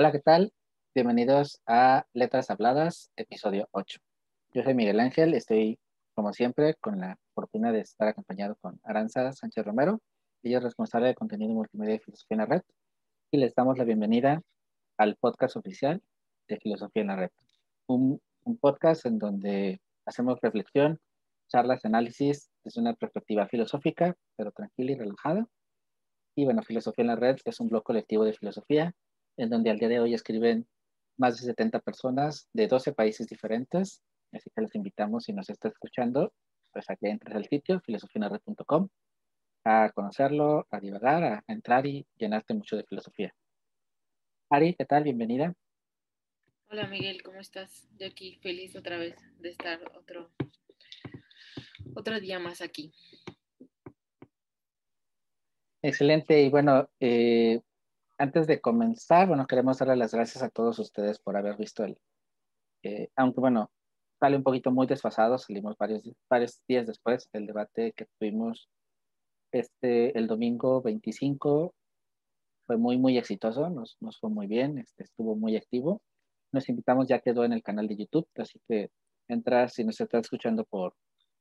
Hola, ¿qué tal? Bienvenidos a Letras Habladas, episodio 8. Yo soy Miguel Ángel, estoy como siempre con la fortuna de estar acompañado con Aranza Sánchez Romero, ella es responsable de contenido multimedia y filosofía en la red, y les damos la bienvenida al podcast oficial de Filosofía en la Red, un, un podcast en donde hacemos reflexión, charlas, análisis desde una perspectiva filosófica, pero tranquila y relajada. Y bueno, Filosofía en la Red es un blog colectivo de filosofía en donde al día de hoy escriben más de 70 personas de 12 países diferentes. Así que les invitamos, si nos está escuchando, pues a que entres al sitio filosofianared.com a conocerlo, a divagar, a entrar y llenarte mucho de filosofía. Ari, ¿qué tal? Bienvenida. Hola Miguel, ¿cómo estás? Yo aquí feliz otra vez de estar otro, otro día más aquí. Excelente. Y bueno, eh, antes de comenzar, bueno, queremos darle las gracias a todos ustedes por haber visto el, eh, aunque bueno, sale un poquito muy desfasado, salimos varios, varios días después del debate que tuvimos este, el domingo 25, fue muy, muy exitoso, nos, nos fue muy bien, este, estuvo muy activo. Nos invitamos, ya quedó en el canal de YouTube, así que entras, si nos estás escuchando por,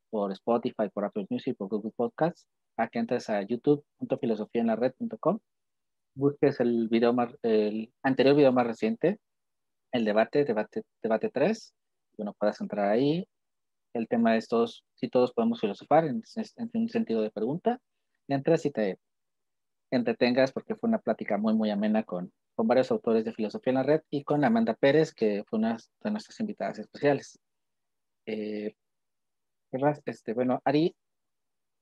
por Spotify, por Apple Music, por Google Podcasts, a que entres a youtube.filosofiaenlared.com busques el video más, el anterior video más reciente, el debate, debate, debate 3, bueno, puedas entrar ahí. El tema es todos, si todos podemos filosofar en, en un sentido de pregunta. Entras y te entretengas porque fue una plática muy, muy amena con, con varios autores de filosofía en la red y con Amanda Pérez, que fue una de nuestras invitadas especiales. Eh, este, bueno, Ari,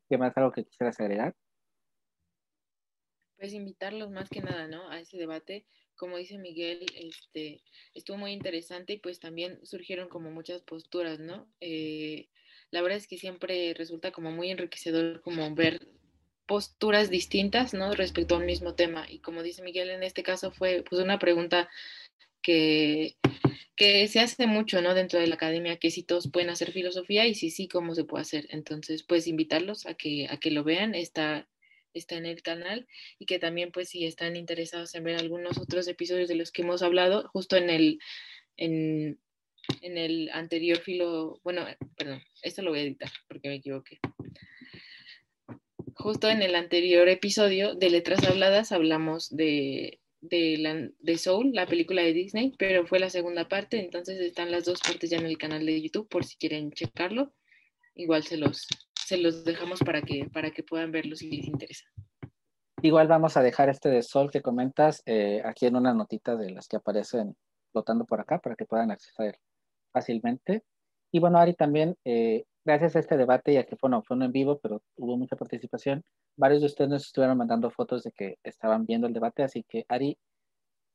¿qué más algo que quisieras agregar? Pues invitarlos más que nada, ¿no? A ese debate. Como dice Miguel, este, estuvo muy interesante y pues también surgieron como muchas posturas, ¿no? Eh, la verdad es que siempre resulta como muy enriquecedor como ver posturas distintas, ¿no? Respecto a un mismo tema. Y como dice Miguel, en este caso fue pues una pregunta que, que se hace mucho, ¿no? Dentro de la academia, que si todos pueden hacer filosofía y si sí, cómo se puede hacer. Entonces, pues invitarlos a que, a que lo vean. Está está en el canal y que también pues si están interesados en ver algunos otros episodios de los que hemos hablado, justo en el, en, en el anterior filo, bueno, perdón, esto lo voy a editar porque me equivoqué. Justo en el anterior episodio de Letras Habladas hablamos de, de, la, de Soul, la película de Disney, pero fue la segunda parte, entonces están las dos partes ya en el canal de YouTube por si quieren checarlo. Igual se los, se los dejamos para que, para que puedan verlo si les interesa. Igual vamos a dejar este de Sol que comentas eh, aquí en una notita de las que aparecen flotando por acá para que puedan acceder fácilmente. Y bueno, Ari, también, eh, gracias a este debate, ya que fue, no, fue en vivo, pero hubo mucha participación, varios de ustedes nos estuvieron mandando fotos de que estaban viendo el debate, así que Ari,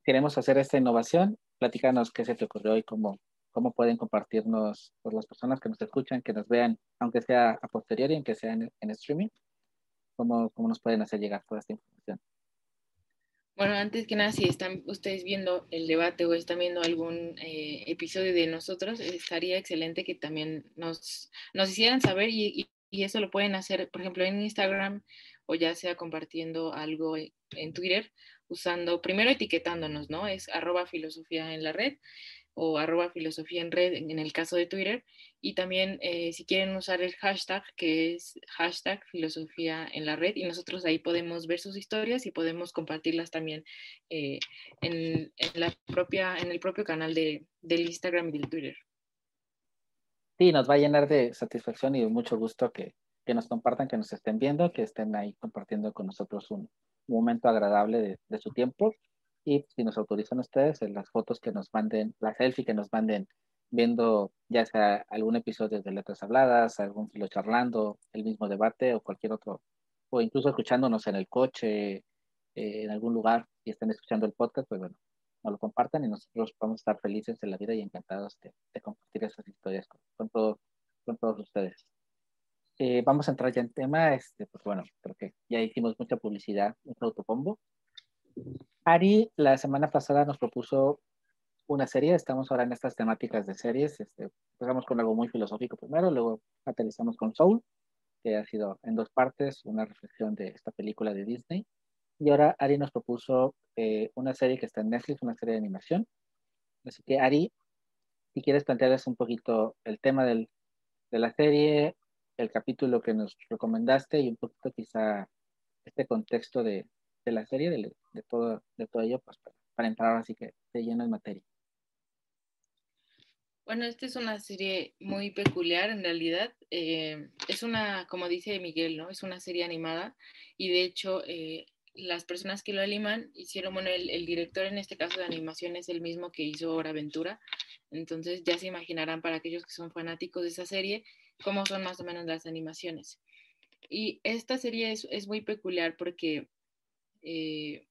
queremos hacer esta innovación. Platícanos qué se te ocurrió y cómo, cómo pueden compartirnos por las personas que nos escuchan, que nos vean, aunque sea a posteriori, aunque sea en, streaming, cómo, cómo nos pueden hacer llegar toda esta información. Bueno, antes que nada, si están ustedes viendo el debate o están viendo algún eh, episodio de nosotros, estaría excelente que también nos, nos hicieran saber y, y, eso lo pueden hacer, por ejemplo, en Instagram o ya sea compartiendo algo en Twitter, usando, primero etiquetándonos, ¿no? Es arroba filosofía en la red o arroba filosofía en red en el caso de Twitter. Y también eh, si quieren usar el hashtag que es hashtag filosofía en la red y nosotros ahí podemos ver sus historias y podemos compartirlas también eh, en, la propia, en el propio canal de, del Instagram y del Twitter. Sí, nos va a llenar de satisfacción y de mucho gusto que, que nos compartan, que nos estén viendo, que estén ahí compartiendo con nosotros un, momento agradable de, de su tiempo y si nos autorizan ustedes, en las fotos que nos manden, la selfie que nos manden viendo ya sea algún episodio de Letras Habladas, algún filo charlando, el mismo debate o cualquier otro, o incluso escuchándonos en el coche, eh, en algún lugar y están escuchando el podcast, pues bueno, nos lo compartan y nosotros vamos a estar felices de la vida y encantados de, compartir esas historias con, con, con todos ustedes. Eh, vamos a entrar ya en tema, este, pues bueno, creo que ya hicimos mucha publicidad, un autopombo. Ari la semana pasada nos propuso una serie, estamos ahora en estas temáticas de series, este, empezamos con algo muy filosófico primero, luego aterrizamos con Soul, que ha sido en dos partes, una reflexión de esta película de Disney, y ahora Ari nos propuso eh, una serie que está en Netflix, una serie de animación. Así que Ari, si quieres plantearles un poquito el tema del, de la serie, el capítulo que nos recomendaste y un poquito quizá este contexto de, de la serie, de, de, todo, de todo ello, pues para, entrar así que de lleno en materia. Bueno, esta es una serie muy peculiar en realidad. Eh, es una, como dice Miguel, ¿no? Es una serie animada y de hecho eh, las personas que lo animan hicieron, bueno, el, el, director en este caso de animación es el mismo que hizo Hora Aventura, entonces ya se imaginarán para aquellos que son fanáticos de esa serie cómo son más o menos las animaciones. Y esta serie es, es muy peculiar porque eh,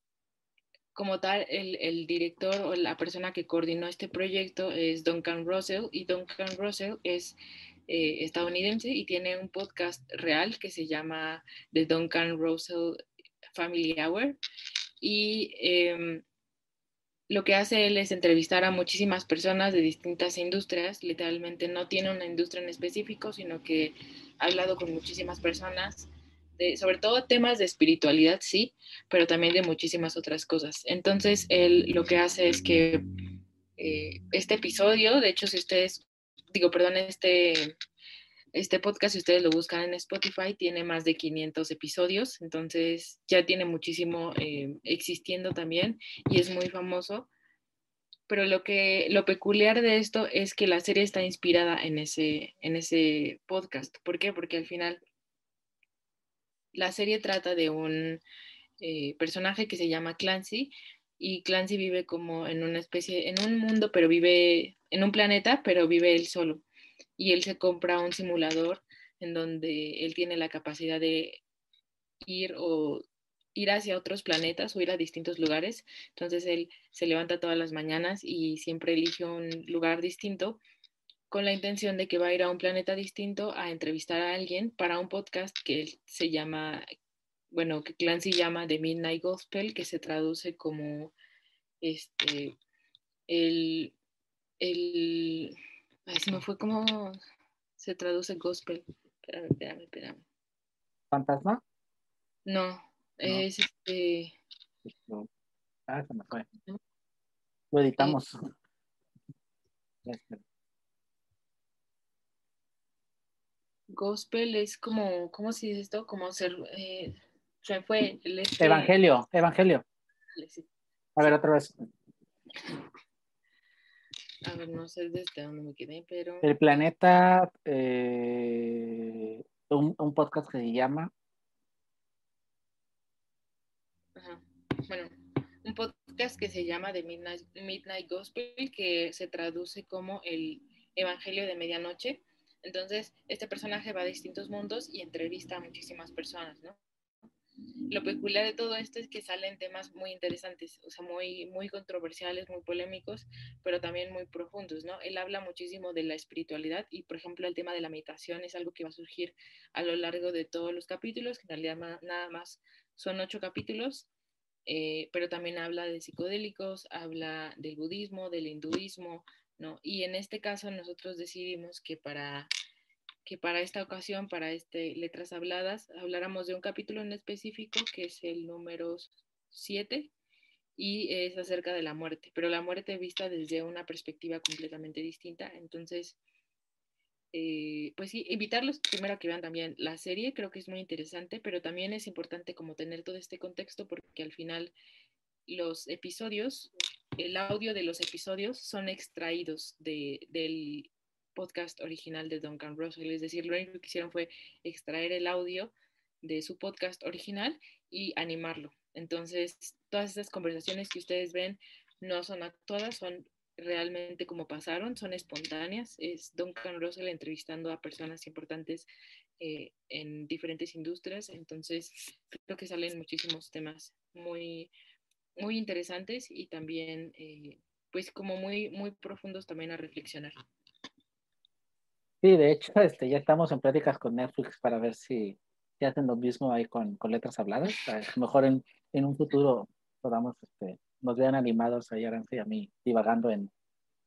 como tal, el, director o la persona que coordinó este proyecto es Duncan Russell y Duncan Russell es eh, estadounidense y tiene un podcast real que se llama The Duncan Russell Family Hour. Y eh, lo que hace él es entrevistar a muchísimas personas de distintas industrias, literalmente no tiene una industria en específico, sino que ha hablado con muchísimas personas, sobre todo temas de espiritualidad, sí, pero también de muchísimas otras cosas. Entonces, él lo que hace es que eh, este episodio, de hecho, si ustedes, digo, perdón, este este podcast, si ustedes lo buscan en Spotify, tiene más de 500 episodios, entonces ya tiene muchísimo eh, existiendo también y es muy famoso. Pero lo, que, lo peculiar de esto es que la serie está inspirada en ese, en ese podcast. ¿Por qué? Porque al final la serie trata de un eh, personaje que se llama Clancy y Clancy vive como en una especie, en un mundo, pero vive en un planeta, pero vive él solo y él se compra un simulador en donde él tiene la capacidad de ir o ir hacia otros planetas o ir a distintos lugares. Entonces él se levanta todas las mañanas y siempre elige un lugar distinto con la intención de que va a ir a un planeta distinto a entrevistar a alguien para un podcast que se llama, bueno, que Clancy llama The Midnight Gospel, que se traduce como este, el, el Ay, se me fue como se traduce gospel. Espérame, espérame, espérame. ¿Fantasma? No, es este. Ah, se me fue. Lo editamos. Gospel es como, ¿cómo se dice esto? Como ser, eh, se fue. El este... Evangelio, evangelio. A ver, otra vez. A ver, no sé desde dónde me quedé, pero. El planeta, eh, un, un, podcast que se llama. Ajá. Bueno, un podcast que se llama The Midnight, Midnight Gospel, que se traduce como el Evangelio de Medianoche. Entonces, este personaje va a distintos mundos y entrevista a muchísimas personas, ¿no? lo peculiar de todo esto es que salen temas muy interesantes, o sea, muy, muy controversiales, muy polémicos, pero también muy profundos, ¿no? Él habla muchísimo de la espiritualidad y, por ejemplo, el tema de la meditación es algo que va a surgir a lo largo de todos los capítulos, que en realidad nada más son ocho capítulos, eh, pero también habla de psicodélicos, habla del budismo, del hinduismo, ¿no? Y en este caso nosotros decidimos que para que para esta ocasión, para este Letras Habladas, habláramos de un capítulo en específico que es el número 7 y es acerca de la muerte, pero la muerte vista desde una perspectiva completamente distinta. Entonces, eh, pues sí, invitarlos primero a que vean también la serie, creo que es muy interesante, pero también es importante como tener todo este contexto porque al final los episodios, el audio de los episodios son extraídos de, del podcast original de Duncan Russell, es decir, lo único que hicieron fue extraer el audio de su podcast original y animarlo. Entonces, todas estas conversaciones que ustedes ven no son actuadas, son realmente como pasaron, son espontáneas. Es Duncan Russell entrevistando a personas importantes eh, en diferentes industrias, entonces creo que salen muchísimos temas muy, muy interesantes y también eh, pues como muy, muy profundos también a reflexionar. Sí, de hecho, este, ya estamos en pláticas con Netflix para ver si, si hacen lo mismo ahí con, con letras habladas. A lo mejor en, en un futuro podamos, este, nos vean animados ahí Aranza y a mí divagando en,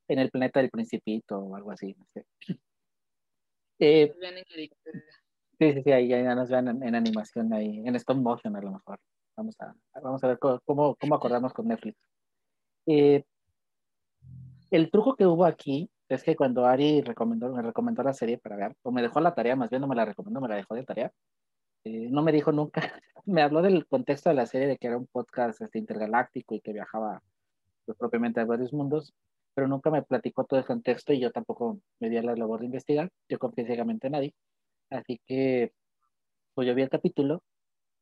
en el planeta del principito o algo así. No sé. Eh, sí, sí, sí, ahí ya nos vean en, animación ahí, en stop motion a lo mejor. Vamos a, vamos a ver cómo, cómo acordamos con Netflix. Eh, el truco que hubo aquí es que cuando Ari recomendó, me recomendó la serie para ver, o me dejó la tarea, más bien no me la recomendó, me la dejó de tarea, eh, no me dijo nunca, me habló del contexto de la serie, de que era un podcast este, intergaláctico y que viajaba pues, propiamente a varios mundos, pero nunca me platicó todo el contexto y yo tampoco me di a la labor de investigar, yo confié ciegamente en nadie, así que pues yo vi el capítulo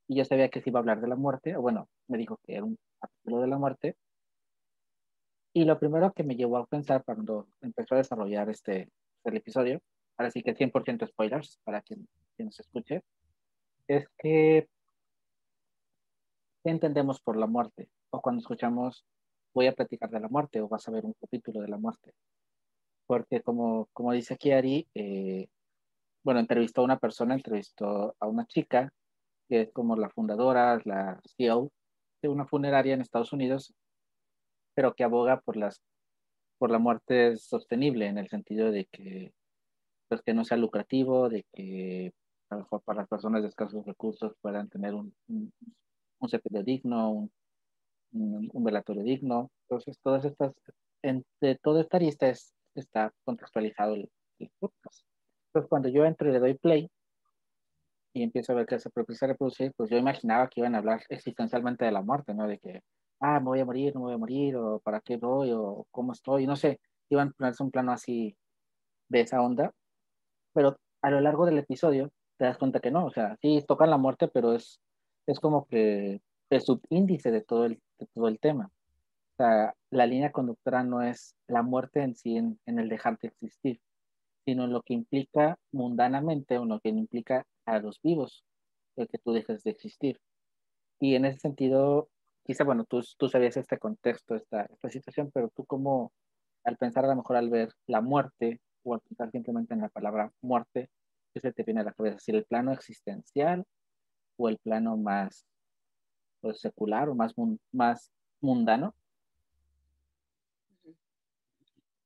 y yo sabía que se iba a hablar de la muerte, o bueno, me dijo que era un capítulo de la muerte, y lo primero que me llevó a pensar cuando empezó a desarrollar este el episodio, ahora sí que 100% spoilers para quien, quien nos escuche, es que ¿qué entendemos por la muerte? O cuando escuchamos voy a platicar de la muerte o vas a ver un capítulo de la muerte. Porque como, como dice aquí Ari, eh, bueno, entrevistó a una persona, entrevistó a una chica que es como la fundadora, la CEO de una funeraria en Estados Unidos pero que aboga por las por la muerte sostenible en el sentido de que pues que no sea lucrativo, de que a lo mejor para las personas de escasos recursos puedan tener un, un, un digno, un, un, velatorio digno. Entonces, todas estas, entre toda esta lista es, está contextualizado el, podcast. Entonces, cuando yo entro y le doy play y empiezo a ver que se empieza a reproducir, pues yo imaginaba que iban a hablar existencialmente de la muerte, ¿no? De que ah, me voy a morir, no me voy a morir, o para qué voy, o cómo estoy, no sé, iban a ponerse un plano así de esa onda, pero a lo largo del episodio te das cuenta que no, o sea, sí tocan la muerte, pero es, es como que el subíndice de todo el, de todo el tema. O sea, la línea conductora no es la muerte en sí, en, en el dejar de existir, sino lo que implica mundanamente o lo que implica a los vivos, el que tú dejes de existir. Y en ese sentido, quizá, bueno, tú, tú sabías este contexto, esta, esta situación, pero tú como, al pensar a lo mejor al ver la muerte, o al pensar simplemente en la palabra muerte, ¿qué se te viene a la cabeza? ¿Si el plano existencial o el plano más pues, secular o más, más mundano?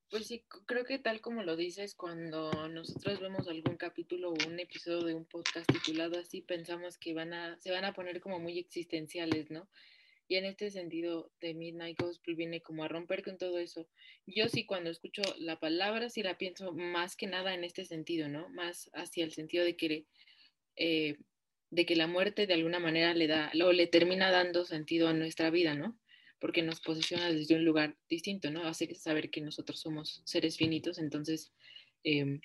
Pues sí, creo que tal como lo dices, cuando nosotros vemos algún capítulo o un episodio de un podcast titulado así, pensamos que van a, se van a poner como muy existenciales, ¿no? Y en este sentido, The Midnight Gospel viene como a romper con todo eso. Yo sí cuando escucho la palabra, sí la pienso más que nada en este sentido, ¿no? Más hacia el sentido de que, eh, de que la muerte de alguna manera le da, o le termina dando sentido a nuestra vida, ¿no? Porque nos posiciona desde un lugar distinto, ¿no? Hace saber que nosotros somos seres finitos, entonces... Eh,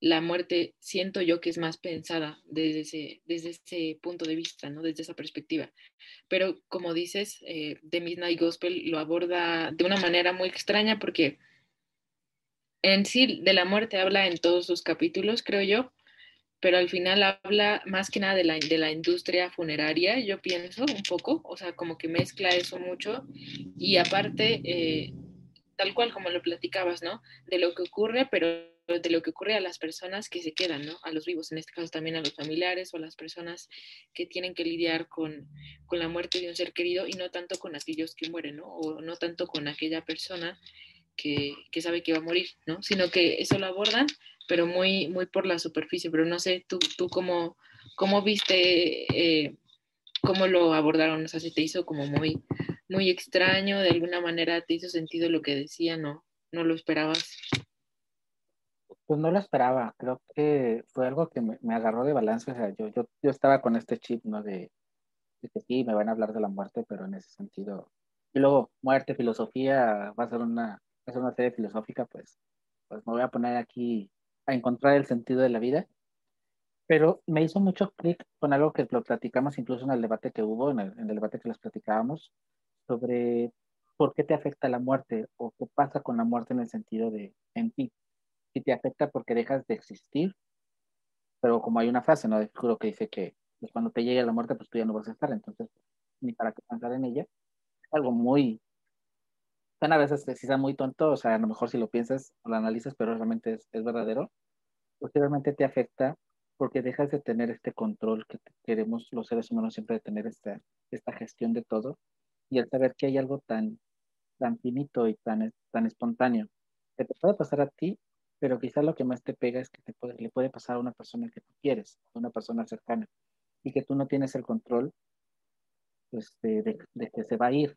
la muerte siento yo que es más pensada desde ese, desde ese punto de vista, ¿no? Desde esa perspectiva. Pero como dices, eh, The Midnight Gospel lo aborda de una manera muy extraña porque en sí de la muerte habla en todos sus capítulos, creo yo, pero al final habla más que nada de la, de la industria funeraria, yo pienso un poco, o sea, como que mezcla eso mucho y aparte, eh, tal cual como lo platicabas, ¿no? De lo que ocurre, pero de lo que ocurre a las personas que se quedan, ¿no? A los vivos, en este caso también a los familiares o a las personas que tienen que lidiar con, con la muerte de un ser querido y no tanto con aquellos que mueren, ¿no? O no tanto con aquella persona que, que, sabe que va a morir, ¿no? Sino que eso lo abordan, pero muy, muy por la superficie. Pero no sé, tú, tú cómo, cómo viste, eh, cómo lo abordaron, o sea, si te hizo como muy, muy extraño, de alguna manera te hizo sentido lo que decían, ¿no? No lo esperabas. Pues no lo esperaba, creo que fue algo que me, agarró de balance, o sea, yo, yo, yo estaba con este chip, ¿no? De, de, que sí, me van a hablar de la muerte, pero en ese sentido. Y luego, muerte, filosofía, va a ser una, va a ser una serie filosófica, pues, pues me voy a poner aquí a encontrar el sentido de la vida. Pero me hizo mucho clic con algo que lo platicamos incluso en el debate que hubo, en el, en el debate que les platicábamos, sobre ¿por qué te afecta la muerte? ¿O qué pasa con la muerte en el sentido de en ti? Si te afecta porque dejas de existir, pero como hay una frase, ¿no? Juro que dice que pues, cuando te llegue la muerte, pues tú ya no vas a estar, entonces ni para qué pensar en ella. Es algo muy, a veces sea muy tonto, o sea, a lo mejor si lo piensas o lo analizas, pero realmente es, es verdadero, posiblemente te afecta porque dejas de tener este control que queremos los seres humanos siempre de tener esta, esta gestión de todo y al saber que hay algo tan, tan finito y tan, tan espontáneo que te puede pasar a ti, pero quizás lo que más te pega es que te puede, le puede pasar a una persona que tú quieres, a una persona cercana y que tú no tienes el control pues, de, de que se va a ir.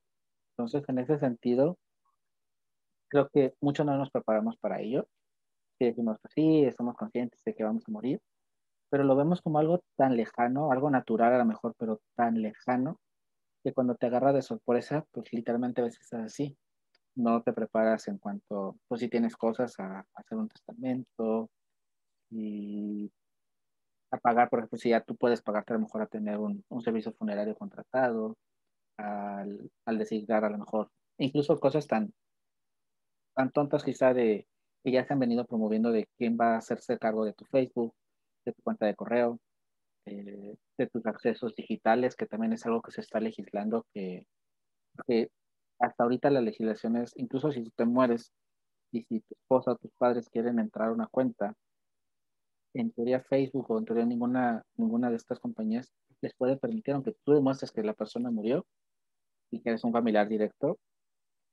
Entonces, en ese sentido, creo que muchos no nos preparamos para ello. Si decimos, pues sí, estamos conscientes de que vamos a morir, pero lo vemos como algo tan lejano, algo natural a lo mejor, pero tan lejano, que cuando te agarra de sorpresa, pues literalmente a veces es así. No te preparas en cuanto, pues si tienes cosas a, hacer un testamento y a pagar, por ejemplo, si ya tú puedes pagarte a lo mejor a tener un, un servicio funerario contratado, al, al designar a lo mejor, incluso cosas tan, tan tontas quizá de que ya se han venido promoviendo de quién va a hacerse cargo de tu Facebook, de tu cuenta de correo, eh, de tus accesos digitales, que también es algo que se está legislando, que, que hasta ahorita la legislación es, incluso si tú te mueres y si tu esposa o tus padres quieren entrar a una cuenta, en teoría Facebook o en teoría ninguna, ninguna de estas compañías les puede permitir, aunque tú demuestres que la persona murió y que eres un familiar directo,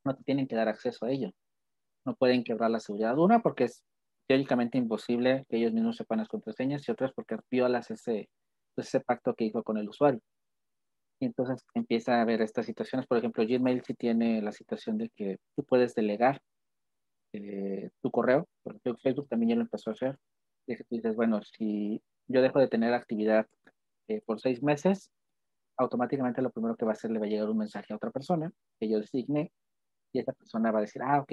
no te tienen que dar acceso a ello no pueden quebrar la seguridad. Una, porque es teóricamente imposible que ellos mismos sepan las contraseñas y otras porque violas ese, pues, ese pacto que hizo con el usuario. Y entonces empieza a haber estas situaciones. Por ejemplo, Gmail sí tiene la situación de que tú puedes delegar eh, tu correo, porque Facebook también ya lo empezó a hacer. Y dices, bueno, si yo dejo de tener actividad eh, por seis meses, automáticamente lo primero que va a hacer le va a llegar un mensaje a otra persona que yo designe y esa persona va a decir, ah, ok,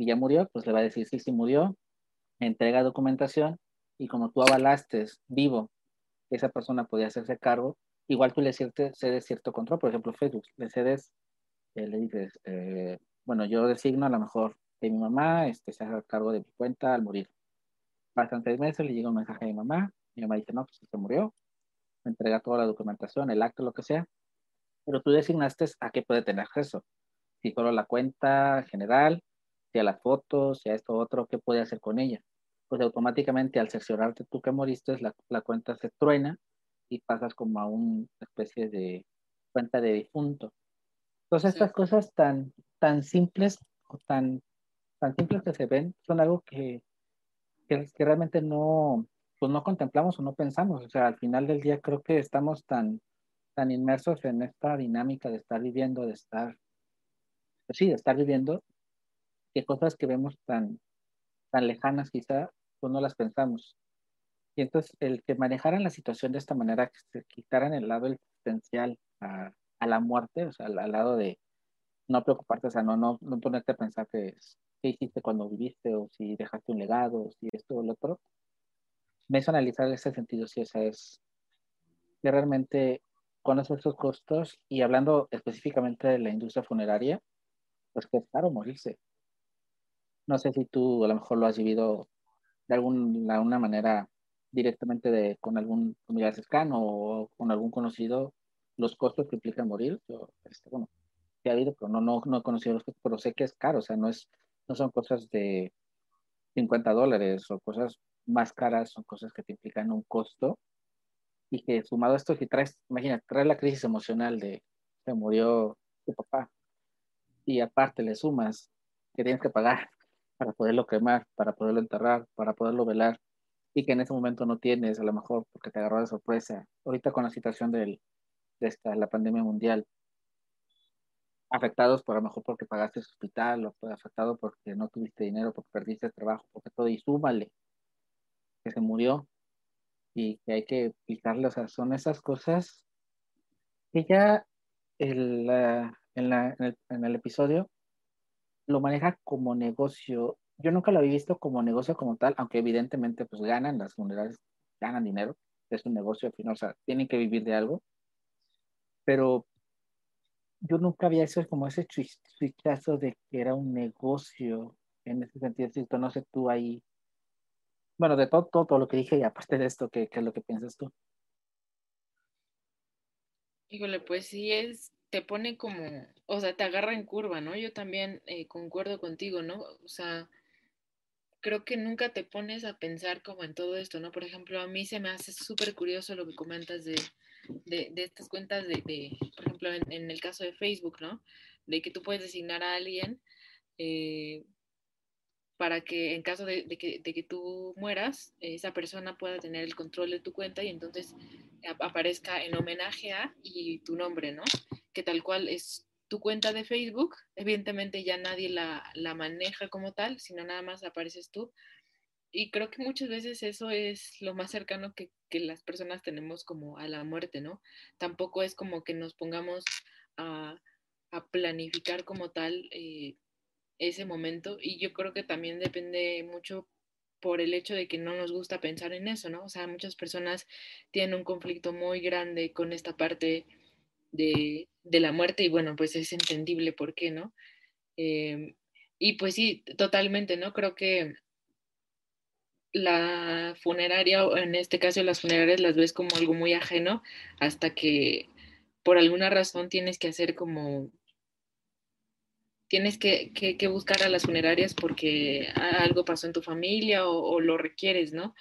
y ya murió, pues le va a decir, sí, sí murió, entrega documentación y como tú avalaste vivo esa persona podía hacerse cargo, igual tú le cedes cierto control, por ejemplo Facebook, le cedes, eh, le dices, eh, bueno, yo designo a lo mejor que mi mamá este, se haga cargo de mi cuenta al morir. Pasan meses, le llega un mensaje a mi mamá, mi mamá dice, no, pues se murió, me entrega toda la documentación, el acto, lo que sea, pero tú designaste a qué puede tener acceso. Si solo la cuenta general, si a las fotos, si a esto otro, ¿qué puede hacer con ella? Pues automáticamente al cerciorarte tú que moriste, la, la cuenta se truena y pasas como a una especie de cuenta de difunto. Entonces estas cosas tan, tan simples o tan, tan simples que se ven son algo que, que, que, realmente no, pues no contemplamos o no pensamos. O sea, al final del día creo que estamos tan, tan inmersos en esta dinámica de estar viviendo, de estar, pues sí, de estar viviendo, que cosas que vemos tan, tan lejanas quizá, pues no las pensamos. Y entonces el que manejaran la situación de esta manera, que se quitaran el lado existencial a, a la muerte, o sea, al, lado de no preocuparte, o sea, no, no, no ponerte a pensar que, qué hiciste cuando viviste, o si dejaste un legado, o si esto o lo otro, me hizo analizar ese sentido, si esa es que realmente conocer esos costos y hablando específicamente de la industria funeraria, pues que es caro morirse. No sé si tú a lo mejor lo has vivido de alguna manera directamente de, con algún familiar cercano o con algún conocido, los costos que implica morir. Yo, este, bueno, he habido, pero no, no, no he conocido los costos, pero sé que es caro, o sea, no, es, no son cosas de 50 dólares o cosas más caras, son cosas que te implican un costo y que sumado esto, si traes, imagina, traes la crisis emocional de se murió tu papá y aparte le sumas que tienes que pagar para poderlo quemar, para poderlo enterrar, para poderlo velar, y que en ese momento no tienes, a lo mejor porque te agarró de sorpresa. Ahorita con la situación del, de esta, la pandemia mundial, afectados por a lo mejor porque pagaste el hospital, o afectado porque no tuviste dinero, porque perdiste el trabajo, porque todo, y súmale que se murió y que hay que picarle, o sea, son esas cosas que ya el, en, la, en, el, en el episodio lo maneja como negocio. Yo nunca lo había visto como negocio como tal, aunque evidentemente pues ganan, las funerarias ganan dinero, es un negocio al final, o sea, tienen que vivir de algo, pero yo nunca había hecho como ese switchazo de que era un negocio en ese sentido. No sé tú ahí. Bueno, de todo, todo, lo que dije y aparte de esto, ¿qué, ¿qué es lo que piensas tú? Híjole, pues sí es, te pone como, o sea, te agarra en curva, ¿no? Yo también eh, concuerdo contigo, ¿no? O sea, creo que nunca te pones a pensar como en todo esto, ¿no? Por ejemplo, a mí se me hace súper curioso lo que comentas de, de, estas cuentas de, por ejemplo, en, el caso de Facebook, ¿no? De que tú puedes designar a alguien eh, para que en caso de, que, que, tú mueras, esa persona pueda tener el control de tu cuenta y entonces aparezca en homenaje a y tu nombre, ¿no? Que tal cual es tu cuenta de Facebook, evidentemente ya nadie la, la maneja como tal, sino nada más apareces tú, y creo que muchas veces eso es lo más cercano que, las personas tenemos como a la muerte, ¿no? Tampoco es como que nos pongamos a, planificar como tal eh, ese momento y yo creo que también depende mucho por el hecho de que no nos gusta pensar en eso, ¿no? O sea, muchas personas tienen un conflicto muy grande con esta parte de, la muerte y bueno, pues es entendible por qué, ¿no? Eh, y pues sí, totalmente, ¿no? Creo que la funeraria, o en este caso las funerarias las ves como algo muy ajeno hasta que por alguna razón tienes que hacer como tienes que, buscar a las funerarias porque algo pasó en tu familia o, lo requieres, ¿no?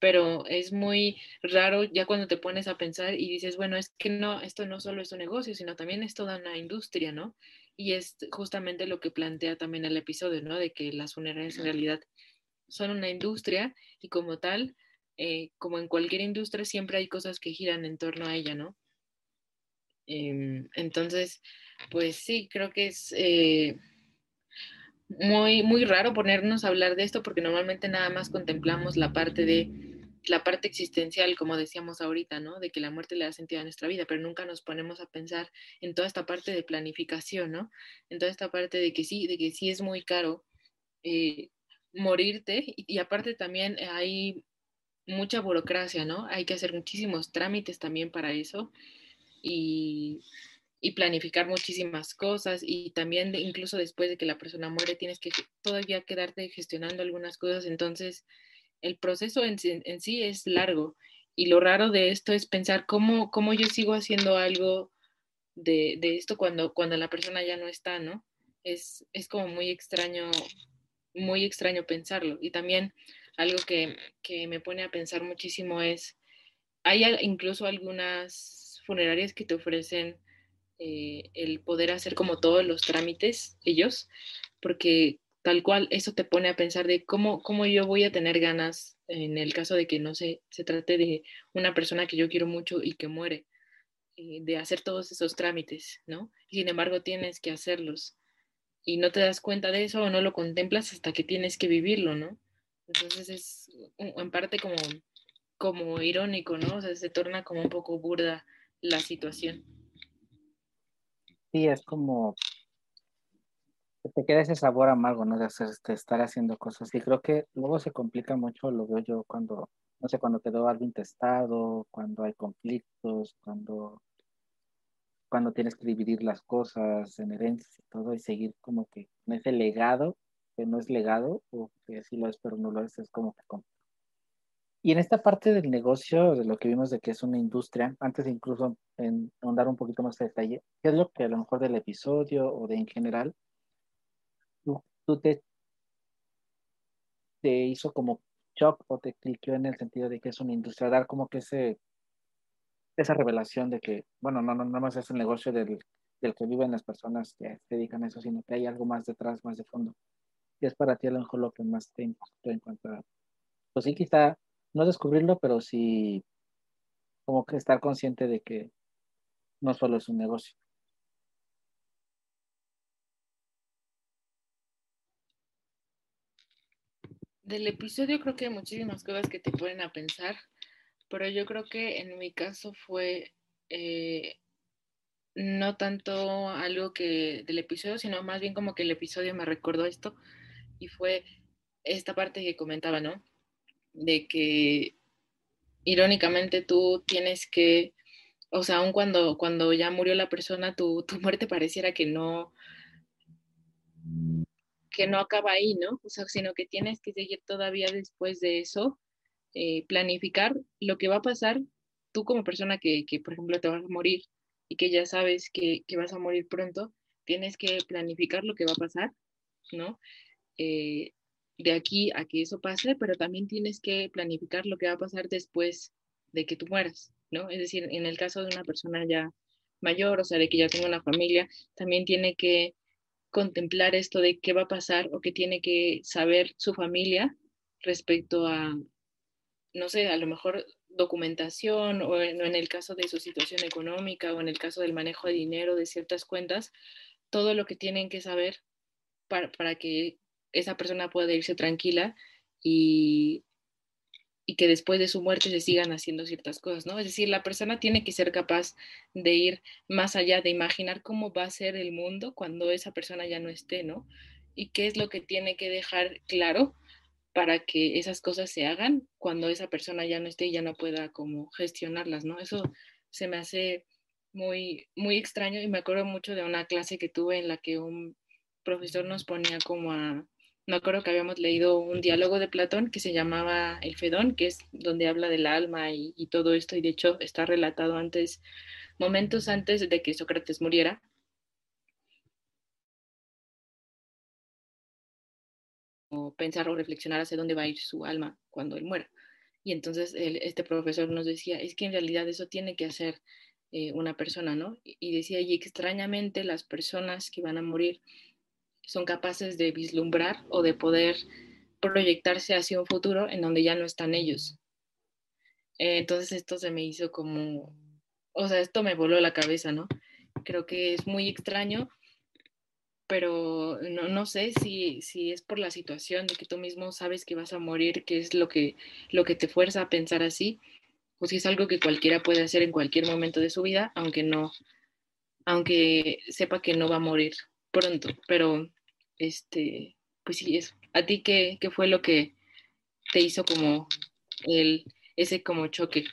Pero es muy raro ya cuando te pones a pensar y dices, bueno, es que no, esto no solo es un negocio, sino también es toda una industria, ¿no? Y es justamente lo que plantea también el episodio, ¿no? De que las funerarias en realidad son una industria y como tal, eh, como en cualquier industria, siempre hay cosas que giran en torno a ella, ¿no? Em, entonces, pues sí, creo que es eh, muy, muy raro ponernos a hablar de esto porque normalmente nada más contemplamos la parte de la parte existencial, como decíamos ahorita, ¿no? De que la muerte le da sentido a nuestra vida, pero nunca nos ponemos a pensar en toda esta parte de planificación, ¿no? En toda esta parte de que sí, de que sí es muy caro eh, morirte y, aparte también hay mucha burocracia, ¿no? Hay que hacer muchísimos trámites también para eso y, planificar muchísimas cosas y también incluso después de que la persona muere tienes que todavía quedarte gestionando algunas cosas, entonces el proceso en, sí es largo y lo raro de esto es pensar cómo, cómo yo sigo haciendo algo de, esto cuando, cuando la persona ya no está, ¿no? Es, es como muy extraño muy extraño pensarlo. Y también algo que, me pone a pensar muchísimo es, hay incluso algunas funerarias que te ofrecen eh, el poder hacer como todos los trámites ellos, porque tal cual eso te pone a pensar de cómo, cómo yo voy a tener ganas en el caso de que no se, se trate de una persona que yo quiero mucho y que muere, eh, de hacer todos esos trámites, ¿no? Sin embargo tienes que hacerlos y no te das cuenta de eso o no lo contemplas hasta que tienes que vivirlo, ¿no? Entonces es en parte como, como irónico, ¿no? O sea, se torna como un poco burda la situación. Sí, es como te queda ese sabor amargo, ¿no? De, hacer, de estar haciendo cosas. Y creo que luego se complica mucho, lo veo yo cuando, no sé, cuando quedó algo intestado, cuando hay conflictos, cuando cuando tienes que dividir las cosas en herencias y todo y seguir como que en ese legado, que no es legado, o que sí lo es, pero no lo es, es como que... Y en esta parte del negocio, de lo que vimos de que es una industria, antes incluso en ahondar un poquito más de detalle, ¿qué es lo que a lo mejor del episodio o de en general, tú, tú te, te hizo como shock o te cliqueó en el sentido de que es una industria, dar como que ese esa revelación de que, bueno, no, no, no más es el negocio del, del que viven las personas que se dedican a eso, sino que hay algo más detrás, más de fondo. Y es para ti a lo mejor lo que más te impactó en cuanto a, pues sí, quizá no descubrirlo, pero sí como que estar consciente de que no solo es un negocio. Del episodio creo que hay muchísimas cosas que te ponen a pensar pero yo creo que en mi caso fue eh, no tanto algo que del episodio, sino más bien como que el episodio me recordó esto y fue esta parte que comentaba, ¿no? De que irónicamente tú tienes que o sea, aun cuando, cuando ya murió la persona, tu, tu muerte pareciera que no, que no acaba ahí, ¿no? O sea, sino que tienes que seguir todavía después de eso, eh, planificar lo que va a pasar tú como persona que, que, por ejemplo, te vas a morir y que ya sabes que, que, vas a morir pronto, tienes que planificar lo que va a pasar, ¿no? Eh, de aquí a que eso pase, pero también tienes que planificar lo que va a pasar después de que tú mueras, ¿no? Es decir, en el caso de una persona ya mayor, o sea, de que ya tenga una familia, también tiene que contemplar esto de qué va a pasar o qué tiene que saber su familia respecto a, no sé, a lo mejor documentación o en, el caso de su situación económica o en el caso del manejo de dinero de ciertas cuentas, todo lo que tienen que saber para, para que esa persona pueda irse tranquila y, y que después de su muerte se sigan haciendo ciertas cosas, ¿no? Es decir, la persona tiene que ser capaz de ir más allá, de imaginar cómo va a ser el mundo cuando esa persona ya no esté, ¿no? Y qué es lo que tiene que dejar claro para que esas cosas se hagan cuando esa persona ya no esté y ya no pueda como gestionarlas, ¿no? Eso se me hace muy, muy extraño y me acuerdo mucho de una clase que tuve en la que un profesor nos ponía como a, me acuerdo que habíamos leído un diálogo de Platón que se llamaba El Fedón, que es donde habla del alma y, y todo esto, y de hecho está relatado antes, momentos antes de que Sócrates muriera. O pensar o reflexionar hacia dónde va a ir su alma cuando él muera. Y entonces el, este profesor nos decía, es que en realidad eso tiene que hacer eh, una persona, ¿no? Y decía, y extrañamente las personas que van a morir son capaces de vislumbrar o de poder proyectarse hacia un futuro en donde ya no están ellos. Eh, entonces esto se me hizo como, o sea, esto me voló la cabeza, ¿no? Creo que es muy extraño, pero no, no sé si, si, es por la situación de que tú mismo sabes que vas a morir, que es lo que, lo que te fuerza a pensar así, o si es algo que cualquiera puede hacer en cualquier momento de su vida, aunque no, aunque sepa que no va a morir pronto, pero este, pues sí, eso. ¿A ti qué, qué fue lo que te hizo como el, ese como choque?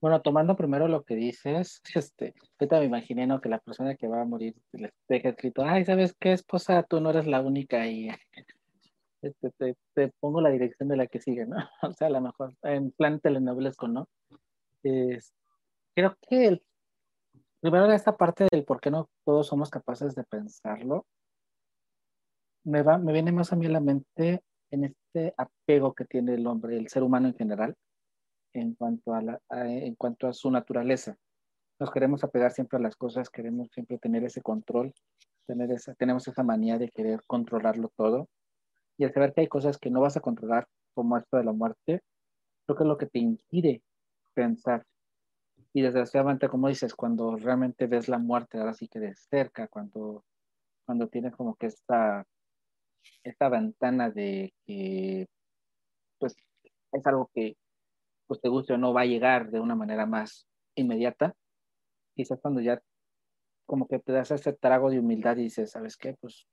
Bueno, tomando primero lo que dices, este, ahorita me imaginé, ¿no? Que la persona que va a morir le deja escrito, ay, ¿sabes qué, esposa? Tú no eres la única y este, te, pongo la dirección de la que sigue, ¿no? O sea, a lo mejor en plan telenovelesco, ¿no? Es, creo que el, primero esta parte del por qué no todos somos capaces de pensarlo, me, viene más a mí a la mente en este apego que tiene el hombre, el ser humano en general, en cuanto a, en cuanto a su naturaleza. Nos queremos apegar siempre a las cosas, queremos siempre tener ese control, tener esa, tenemos esa manía de querer controlarlo todo. Y al saber que hay cosas que no vas a controlar, como esto de la muerte, creo que es lo que te impide pensar. Y desgraciadamente, como dices, cuando realmente ves la muerte, ahora sí que de cerca, cuando, cuando tienes como que esta esta ventana de que pues es algo que pues te guste o no va a llegar de una manera más inmediata, quizás cuando ya como que te das ese trago de humildad y dices, ¿sabes qué? Pues,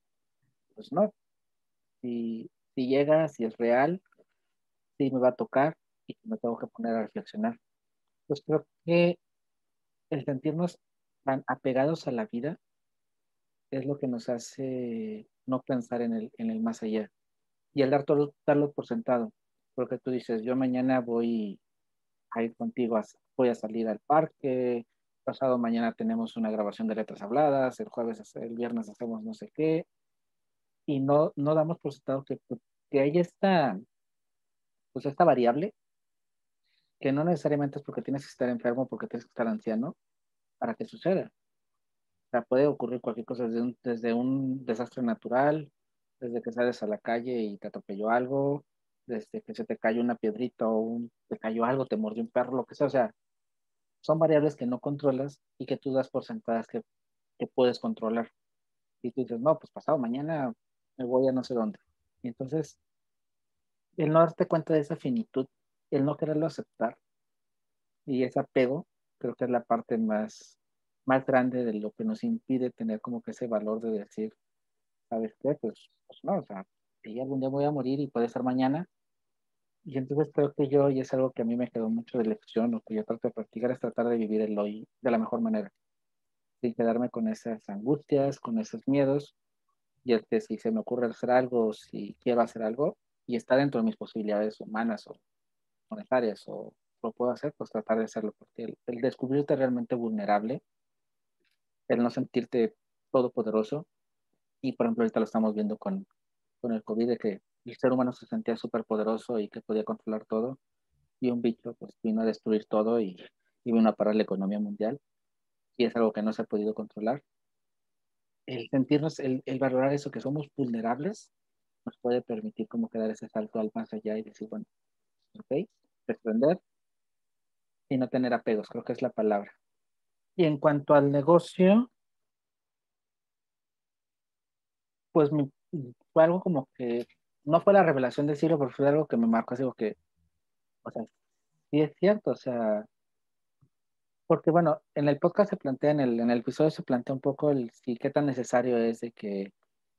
pues no. Si, si llega, si es real, si me va a tocar y me tengo que poner a reflexionar. Pues creo que el sentirnos tan apegados a la vida es lo que nos hace no pensar en el, en el más allá. Y el dar todo, darlo por sentado, porque tú dices, yo mañana voy a ir contigo, voy a salir al parque, pasado mañana tenemos una grabación de letras habladas, el jueves, el viernes hacemos no sé qué, y no, no damos por sentado que, que hay esta, pues esta variable, que no necesariamente es porque tienes que estar enfermo, porque tienes que estar anciano, para que suceda sea, puede ocurrir cualquier cosa, desde un, desastre natural, desde que sales a la calle y te atropelló algo, desde que se te cayó una piedrita o te cayó algo, te mordió un perro, lo que sea. O sea, son variables que no controlas y que tú das por sentadas que, que puedes controlar. Y tú dices, no, pues pasado mañana me voy a no sé dónde. Y entonces, el no darte cuenta de esa finitud, el no quererlo aceptar. Y ese apego, creo que es la parte más más grande de lo que nos impide tener como que ese valor de decir, ¿sabes qué? Pues, pues no, o sea, y algún día voy a morir y puede ser mañana, y entonces creo que yo, y es algo que a mí me quedó mucho de lección, o que yo trato de practicar, es tratar de vivir el hoy de la mejor manera, sin quedarme con esas angustias, con esos miedos, y es que si se me ocurre hacer algo, si quiero hacer algo, y está dentro de mis posibilidades humanas o monetarias, o lo puedo hacer, pues tratar de hacerlo, porque el, el descubrirte realmente vulnerable, el no sentirte todopoderoso, y por ejemplo ahorita lo estamos viendo con, con el COVID, de que el ser humano se sentía súper poderoso y que podía controlar todo, y un bicho pues vino a destruir todo y, y vino a parar la economía mundial, y es algo que no se ha podido controlar. El sentirnos, el, el valorar eso, que somos vulnerables, nos puede permitir como quedar ese salto al más allá y decir, bueno, ok, desprender y no tener apegos, creo que es la palabra. Y en cuanto al negocio, pues mi, fue algo como que no fue la revelación del siglo, pero fue algo que me marcó, así que, o sea, sí es cierto, o sea, porque bueno, en el podcast se plantea, en el, en el episodio se plantea un poco el sí, qué tan necesario es de que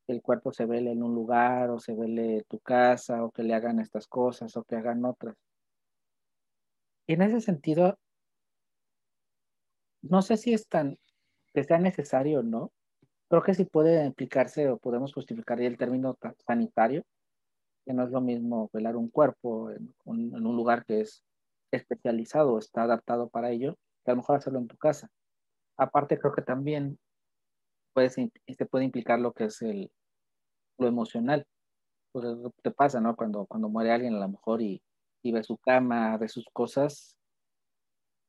el cuerpo se vele en un lugar, o se vele tu casa, o que le hagan estas cosas, o que hagan otras. En ese sentido, no sé si es tan que sea necesario o no. Creo que sí puede implicarse o podemos justificar el término sanitario, que no es lo mismo velar un cuerpo en un, en un lugar que es especializado, está adaptado para ello, que a lo mejor hacerlo en tu casa. Aparte, creo que también puede, se puede implicar lo que es el, lo emocional. Pues te pasa, ¿no? Cuando, cuando muere alguien a lo mejor y, y ve su cama, ve sus cosas,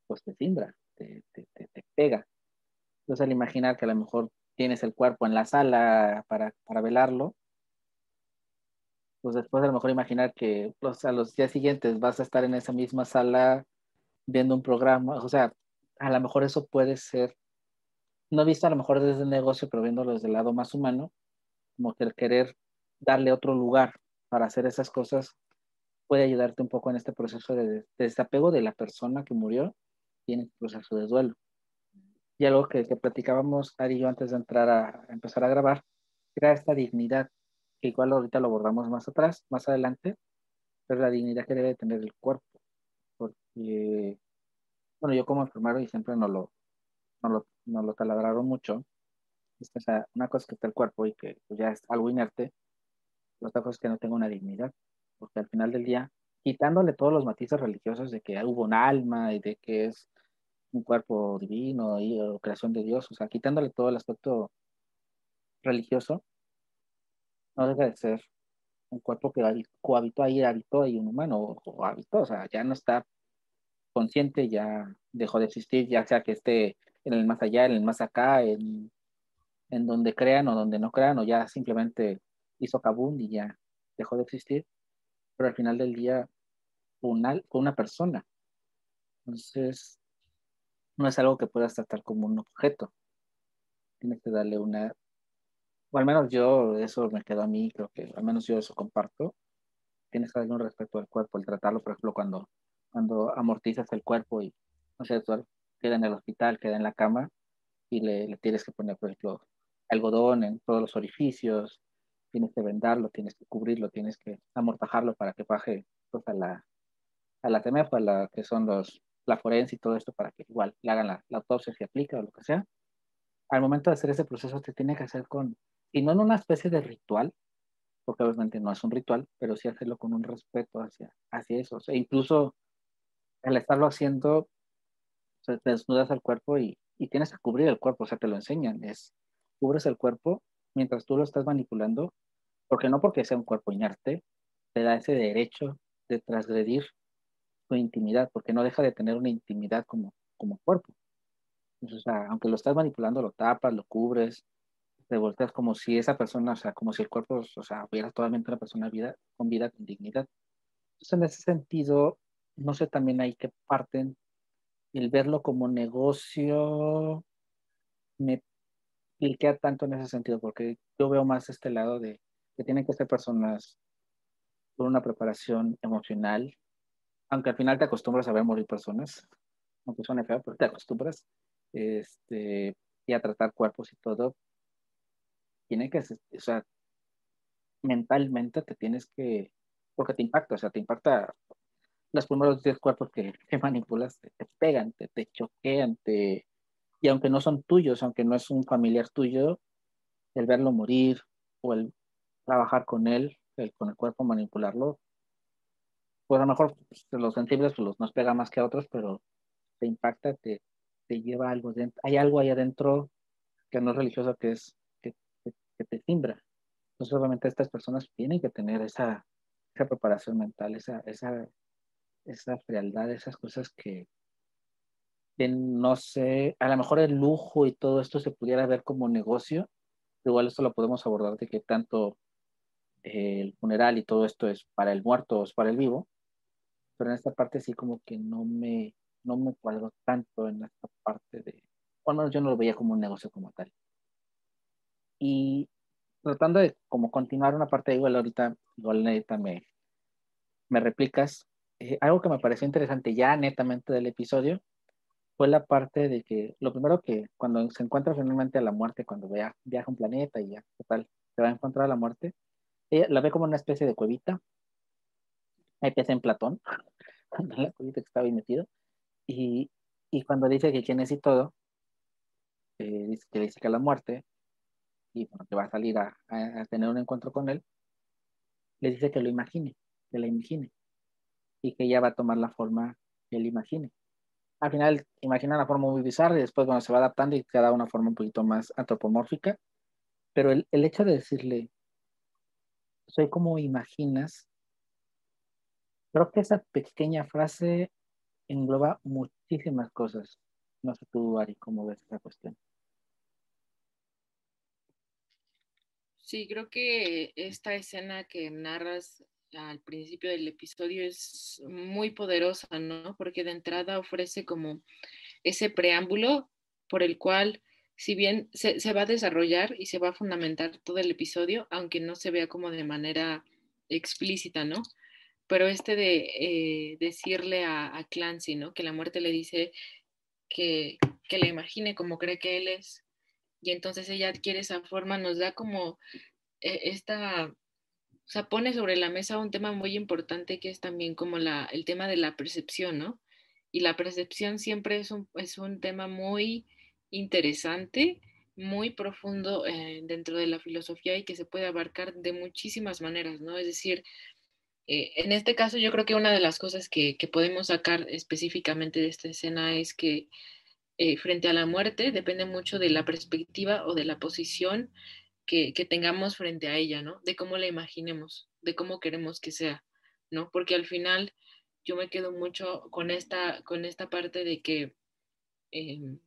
pues te cimbra, te, te, te, te pega. Entonces al imaginar que a lo mejor tienes el cuerpo en la sala para, para velarlo, pues después a lo mejor imaginar que pues, a los días siguientes vas a estar en esa misma sala viendo un programa, o sea, a lo mejor eso puede ser, no visto a lo mejor desde el negocio, pero viéndolo desde el lado más humano, como que el querer darle otro lugar para hacer esas cosas puede ayudarte un poco en este proceso de, de desapego de la persona que murió y en el proceso de duelo. Y algo que, que platicábamos Ari y yo antes de entrar a, empezar a grabar, era esta dignidad, que igual ahorita lo abordamos más atrás, más adelante, pero la dignidad que debe tener el cuerpo. Porque, bueno, yo como enfermero y siempre no lo, no lo, no lo taladraron mucho, o sea, una cosa es que está el cuerpo y que pues, ya es algo inerte, la otra cosa es que no tenga una dignidad, porque al final del día, quitándole todos los matices religiosos de que hubo un alma y de que es un cuerpo divino y creación de Dios, o sea, quitándole todo el aspecto religioso, no deja de ser un cuerpo que cohabitó ahí, habitó ahí un humano, o, o habitó, o sea, ya no está consciente, ya dejó de existir, ya sea que esté en el más allá, en el más acá, en, en donde crean o donde no crean, o ya simplemente hizo kabum y ya dejó de existir, pero al final del día una, una persona. Entonces, no es algo que puedas tratar como un objeto. Tienes que darle una, o al menos yo, eso me quedó a mí, creo que al menos yo eso comparto. Tienes que darle un respeto al cuerpo, el tratarlo, por ejemplo, cuando, cuando amortizas el cuerpo y, no sé, queda en el hospital, queda en la cama y le, le tienes que poner, por ejemplo, algodón en todos los orificios, tienes que vendarlo, tienes que cubrirlo, tienes que amortajarlo para que baje pues, a la, a la TMF, a la que son los, la forense y todo esto para que igual le hagan la, la autopsia si aplica o lo que sea. Al momento de hacer ese proceso te tiene que hacer con, y no en una especie de ritual, porque obviamente no es un ritual, pero sí hacerlo con un respeto hacia, hacia eso. O sea, incluso al estarlo haciendo, o sea, te desnudas al cuerpo y, y tienes que cubrir el cuerpo, o sea, te lo enseñan, es cubres el cuerpo mientras tú lo estás manipulando, porque no porque sea un cuerpo inerte, te da ese derecho de transgredir su intimidad, porque no deja de tener una intimidad como, como cuerpo. Entonces, o sea, aunque lo estás manipulando, lo tapas, lo cubres, te volteas como si esa persona, o sea, como si el cuerpo, o sea, hubiera totalmente una persona vida, con vida, con dignidad. Entonces, en ese sentido, no sé también ahí que parten el verlo como negocio me queda tanto en ese sentido, porque yo veo más este lado de que tienen que ser personas con una preparación emocional, aunque al final te acostumbras a ver morir personas, aunque suene feo, pero te acostumbras, este, y a tratar cuerpos y todo, tiene que, o sea, mentalmente te tienes que, porque te impacta, o sea, te impacta los primeros 10 cuerpos que, manipulas te, pegan, te, te choquean, te, y aunque no son tuyos, aunque no es un familiar tuyo, el verlo morir o el trabajar con él, el, con el cuerpo manipularlo, pues a lo mejor pues, los sensibles pues, los nos pega más que a otros, pero te impacta, te, te lleva algo dentro. Hay algo ahí adentro que no es religioso, que es que, que, te timbra. Entonces, obviamente, estas personas tienen que tener esa, esa preparación mental, esa, esa, esa frialdad, esas cosas que, no sé, a lo mejor el lujo y todo esto se pudiera ver como negocio, igual esto lo podemos abordar de que tanto el funeral y todo esto es para el muerto o es para el vivo, pero en esta parte sí como que no me, no me cuadro tanto en esta parte de, o al menos yo no lo veía como un negocio como tal. Y tratando de como continuar una parte, igual ahorita, igual ahorita me, me replicas, eh, algo que me pareció interesante ya netamente del episodio fue la parte de que lo primero que cuando se encuentra finalmente a la muerte, cuando vea, viaja un planeta y ya, total, se va a encontrar a la muerte, ella la ve como una especie de cuevita, hay que en Platón, la cuevita que estaba ahí metido, y, y cuando dice que quién es y todo, eh, dice, que dice que la muerte, y bueno, que va a salir a, a, tener un encuentro con él, le dice que lo imagine, que la imagine, y que ella va a tomar la forma que él imagine. Al final imagina una forma muy bizarra y después bueno, se va adaptando y queda una forma un poquito más antropomórfica. Pero el, el hecho de decirle, soy como imaginas, creo que esa pequeña frase engloba muchísimas cosas. No sé tú, Ari, cómo ves esa cuestión. Sí, creo que esta escena que narras al principio del episodio es muy poderosa, ¿no? Porque de entrada ofrece como ese preámbulo por el cual, si bien se, va a desarrollar y se va a fundamentar todo el episodio, aunque no se vea como de manera explícita, ¿no? Pero este de eh, decirle a, a, Clancy, ¿no? Que la muerte le dice que, que la imagine como cree que él es, y entonces ella adquiere esa forma, nos da como eh, esta o sea, pone sobre la mesa un tema muy importante que es también como la, el tema de la percepción, ¿no? Y la percepción siempre es un, es un tema muy interesante, muy profundo eh, dentro de la filosofía y que se puede abarcar de muchísimas maneras, ¿no? Es decir, eh, en este caso yo creo que una de las cosas que, que podemos sacar específicamente de esta escena es que eh, frente a la muerte depende mucho de la perspectiva o de la posición que, tengamos frente a ella, ¿no? De cómo la imaginemos, de cómo queremos que sea, ¿no? Porque al final yo me quedo mucho con esta, con esta parte de que, em,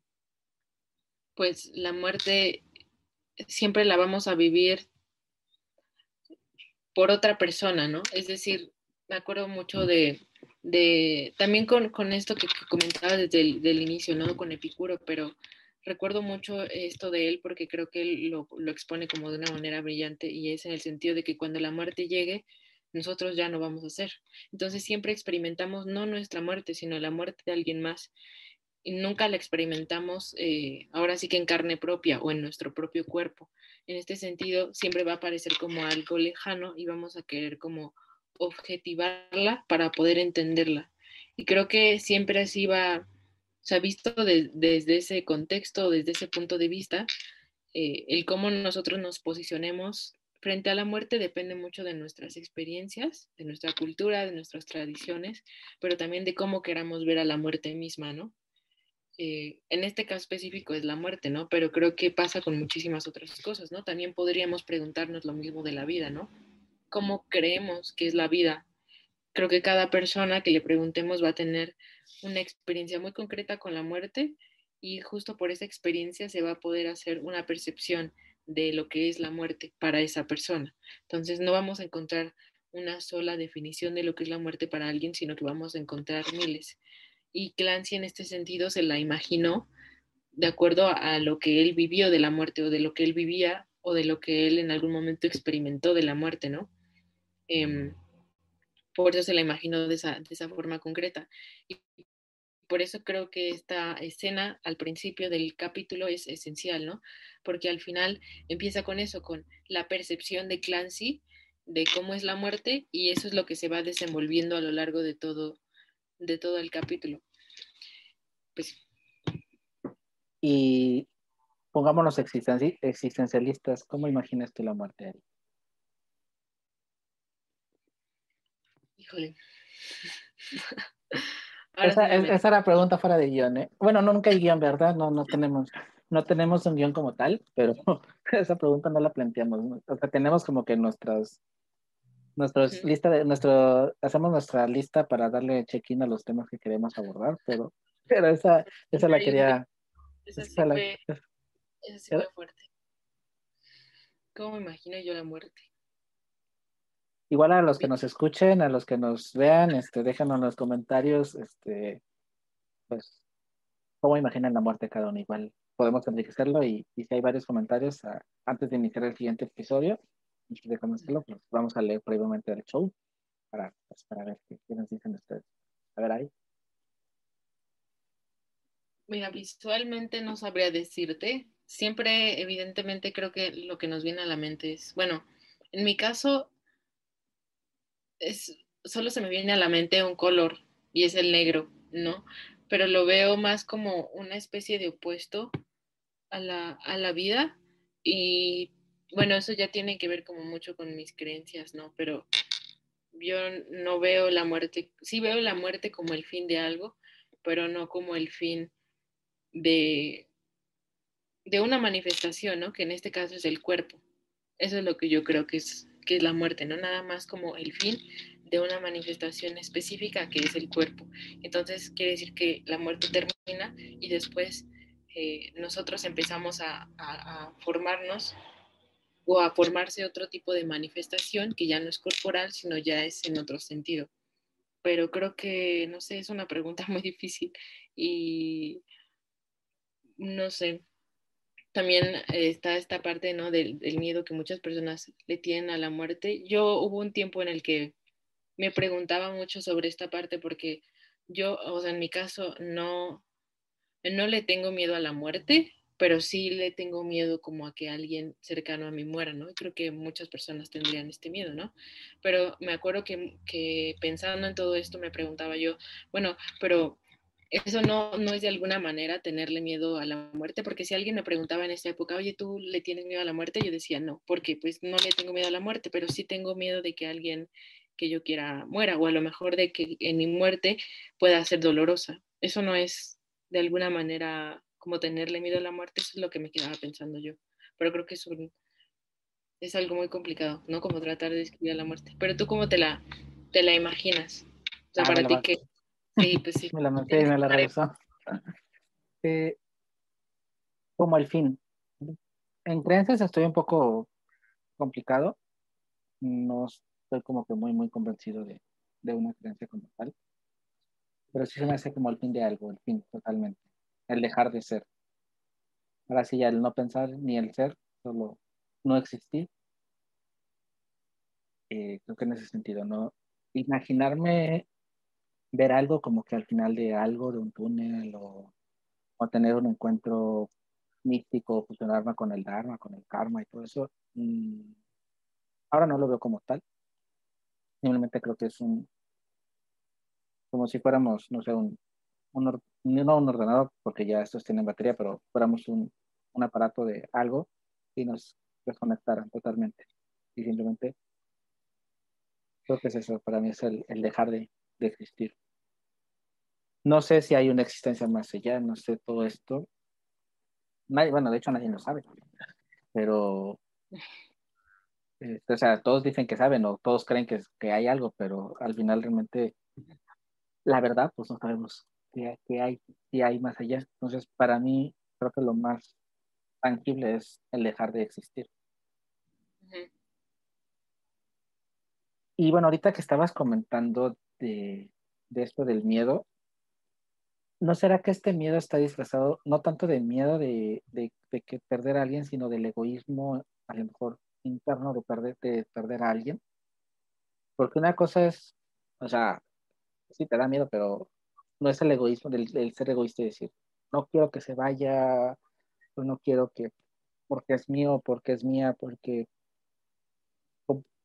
pues, la muerte siempre la vamos a vivir por otra persona, ¿no? Es decir, me acuerdo mucho de, también con, esto que, comentaba desde el del inicio, ¿no? Con Epicuro, pero recuerdo mucho esto de él porque creo que él lo, expone como de una manera brillante y es en el sentido de que cuando la muerte llegue, nosotros ya no vamos a ser. Entonces siempre experimentamos no nuestra muerte, sino la muerte de alguien más. Nunca la experimentamos eh, ahora sí que en carne propia o en nuestro propio cuerpo. En este sentido, siempre va a parecer como algo lejano y vamos a querer como objetivarla para poder entenderla. Y creo que siempre así va se ha visto desde ese contexto, desde ese punto de vista, eh, el cómo nosotros nos posicionemos frente a la muerte depende mucho de nuestras experiencias, de nuestra cultura, de nuestras tradiciones, pero también de cómo queramos ver a la muerte misma, ¿no? Eh, en este caso específico es la muerte, ¿no? Pero creo que pasa con muchísimas otras cosas, ¿no? También podríamos preguntarnos lo mismo de la vida, ¿no? ¿Cómo creemos que es la vida? Creo que cada persona que le preguntemos va a tener una experiencia muy concreta con la muerte y justo por esa experiencia se va a poder hacer una percepción de lo que es la muerte para esa persona. Entonces no vamos a encontrar una sola definición de lo que es la muerte para alguien, sino que vamos a encontrar miles. Y Clancy en este sentido se la imaginó de acuerdo a lo que él vivió de la muerte o de lo que él vivía o de lo que él en algún momento experimentó de la muerte, ¿no? Em, por eso se la imaginó de esa, de esa forma concreta. Y por eso creo que esta escena al principio del capítulo es esencial, ¿no? Porque al final empieza con eso, con la percepción de Clancy de cómo es la muerte y eso es lo que se va desenvolviendo a lo largo de todo de todo el capítulo. Pues. Y pongámonos existencialistas, ¿cómo imaginas tú la muerte, Ari? Híjole. esa, esa, era la pregunta fuera de guion, ¿eh? Bueno, nunca hay guion, ¿verdad? No, no tenemos, no tenemos un guion como tal, pero esa pregunta no la planteamos. O sea, tenemos como que nuestras, nuestros lista de, nuestro, hacemos nuestra lista para darle check-in a los temas que queremos abordar, pero, pero esa, esa la quería. Esa sí, fue, esa sí fue fuerte. ¿Cómo me imagino yo la muerte? Igual a los que nos escuchen, a los que nos vean, este, déjanos en los comentarios, este, pues, cómo imaginan la muerte cada uno. Igual podemos enriquecerlo y, y si hay varios comentarios antes de iniciar el siguiente episodio, déjanos hacerlo, pues vamos a leer previamente el show para, pues, para ver qué, qué, nos dicen ustedes. A ver ahí. Mira, visualmente no sabría decirte. Siempre, evidentemente, creo que lo que nos viene a la mente es, bueno, en mi caso, es, solo se me viene a la mente un color y es el negro, ¿no? Pero lo veo más como una especie de opuesto a la, a la vida y bueno, eso ya tiene que ver como mucho con mis creencias, ¿no? Pero yo no veo la muerte, sí veo la muerte como el fin de algo, pero no como el fin de, de una manifestación, ¿no? Que en este caso es el cuerpo. Eso es lo que yo creo que es que es la muerte, no nada más como el fin de una manifestación específica que es el cuerpo. Entonces quiere decir que la muerte termina y después eh, nosotros empezamos a, a, formarnos o a formarse otro tipo de manifestación que ya no es corporal, sino ya es en otro sentido. Pero creo que, no sé, es una pregunta muy difícil y no sé, también está esta parte, ¿no? Del, miedo que muchas personas le tienen a la muerte. Yo hubo un tiempo en el que me preguntaba mucho sobre esta parte porque yo, o sea, en mi caso, no, no le tengo miedo a la muerte, pero sí le tengo miedo como a que alguien cercano a mí muera, ¿no? creo que muchas personas tendrían este miedo, ¿no? Pero me acuerdo que, que pensando en todo esto me preguntaba yo, bueno, pero eso no, no es de alguna manera tenerle miedo a la muerte, porque si alguien me preguntaba en esa época, oye, ¿tú le tienes miedo a la muerte? Yo decía, no, porque pues no le tengo miedo a la muerte, pero sí tengo miedo de que alguien que yo quiera muera, o a lo mejor de que en mi muerte pueda ser dolorosa. Eso no es de alguna manera como tenerle miedo a la muerte, eso es lo que me quedaba pensando yo. Pero creo que es, un, es algo muy complicado, ¿no? Como tratar de describir a la muerte. Pero tú, ¿cómo te la, te la imaginas? O sea, ah, para ti, ¿qué, Sí, pues sí. me la metí y me la regresó. Eh, como el fin. En creencias estoy un poco complicado. No estoy como que muy, muy convencido de, de una creencia como tal. Pero sí se me hace como el fin de algo, el fin totalmente. El dejar de ser. Ahora sí, ya el no pensar ni el ser, solo no existir. Eh, creo que en ese sentido, no imaginarme ver algo como que al final de algo, de un túnel o, tener un encuentro místico, fusionarme con el Dharma, con el karma y todo eso, mm, ahora no lo veo como tal. Simplemente creo que es un, como si fuéramos, no sé, un, un, no un ordenador, porque ya estos tienen batería, pero fuéramos un, un aparato de algo y nos desconectaran totalmente. Y simplemente creo que es eso, para mí es el, el dejar de, de existir. No sé si hay una existencia más allá, no sé todo esto. Nadie, bueno, de hecho nadie lo sabe, pero, este, o sea, todos dicen que saben o todos creen que, que hay algo, pero al final realmente la verdad, pues no sabemos qué, qué hay, qué hay más allá. Entonces, para mí, creo que lo más tangible es el dejar de existir. Y bueno, ahorita que estabas comentando de, esto del miedo, ¿no será que este miedo está disfrazado no tanto de miedo de, que perder a alguien, sino del egoísmo, a lo mejor interno de perder, de perder a alguien? Porque una cosa es, o sea, sí te da miedo, pero no es el egoísmo del, ser egoísta y decir, no quiero que se vaya, no quiero que, porque es mío, porque es mía, porque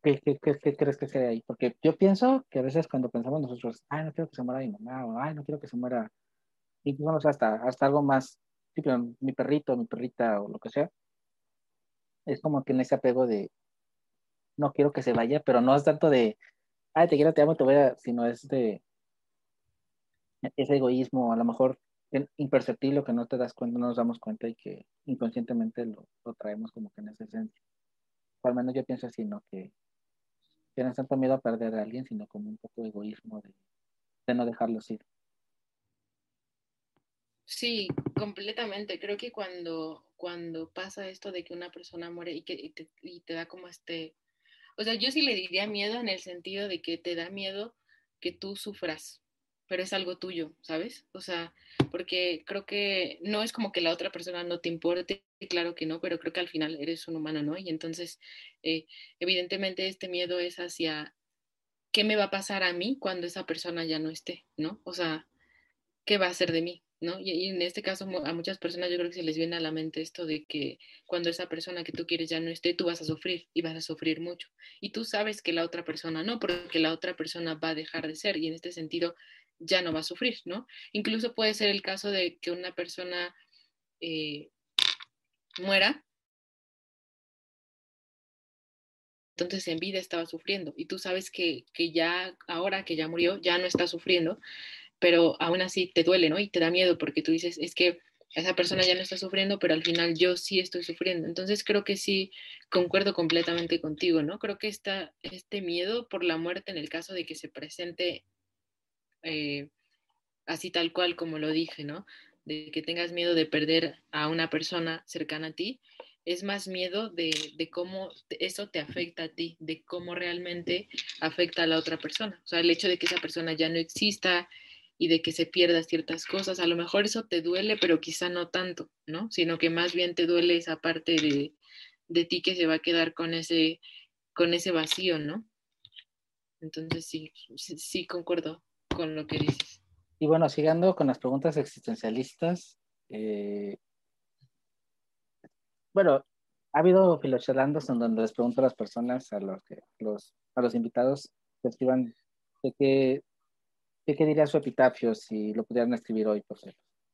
¿Qué, crees que sea ahí? Porque yo pienso que a veces cuando pensamos nosotros, ay, no quiero que se muera mi mamá, o ay, no quiero que se muera, incluso hasta, hasta algo más, tipo, mi perrito, mi perrita, o lo que sea, es como que en ese apego de, no quiero que se vaya, pero no es tanto de, ay, te quiero, te amo, te voy a, sino es de ese egoísmo, a lo mejor imperceptible que no te das cuenta, no nos damos cuenta y que inconscientemente lo, lo traemos como que en esa esencia. O al menos yo pienso así, ¿no? Que, que no es tanto miedo a perder a alguien, sino como un poco de egoísmo de, de no dejarlos ir. Sí, completamente. Creo que cuando, cuando pasa esto de que una persona muere y que y te, y te da como este, o sea, yo sí le diría miedo en el sentido de que te da miedo que tú sufras, pero es algo tuyo, ¿sabes? O sea, porque creo que no es como que la otra persona no te importe, claro que no, pero creo que al final eres un humano, ¿no? Y entonces, eh, evidentemente, este miedo es hacia qué me va a pasar a mí cuando esa persona ya no esté, ¿no? O sea, ¿qué va a hacer de mí? ¿no? Y, en este caso a muchas personas yo creo que se les viene a la mente esto de que cuando esa persona que tú quieres ya no esté, tú vas a sufrir y vas a sufrir mucho. Y tú sabes que la otra persona no, porque la otra persona va a dejar de ser y en este sentido ya no va a sufrir, ¿no? Incluso puede ser el caso de que una persona eh, muera. Entonces en vida estaba sufriendo y tú sabes que, que ya ahora que ya murió, ya no está sufriendo, pero aún así te duele, ¿no? Y te da miedo porque tú dices, es que esa persona ya no está sufriendo, pero al final yo sí estoy sufriendo. Entonces creo que sí concuerdo completamente contigo, ¿no? Creo que está este miedo por la muerte en el caso de que se presente eh, así tal cual como lo dije, ¿no? De que tengas miedo de perder a una persona cercana a ti, es más miedo de, de, cómo eso te afecta a ti, de cómo realmente afecta a la otra persona. O sea, el hecho de que esa persona ya no exista, y de que se pierda ciertas cosas. A lo mejor eso te duele, pero quizá no tanto, ¿no? Sino que más bien te duele esa parte de, de ti que se va a quedar con ese, con ese vacío, ¿no? Entonces sí, sí, concuerdo con lo que dices. Y bueno, siguiendo con las preguntas existencialistas, eh, bueno, ha habido filochelandos en donde les pregunto a las personas, a los, que, a los invitados, que escriban de qué ¿Qué, diría su epitafio si lo pudieran escribir hoy? Pues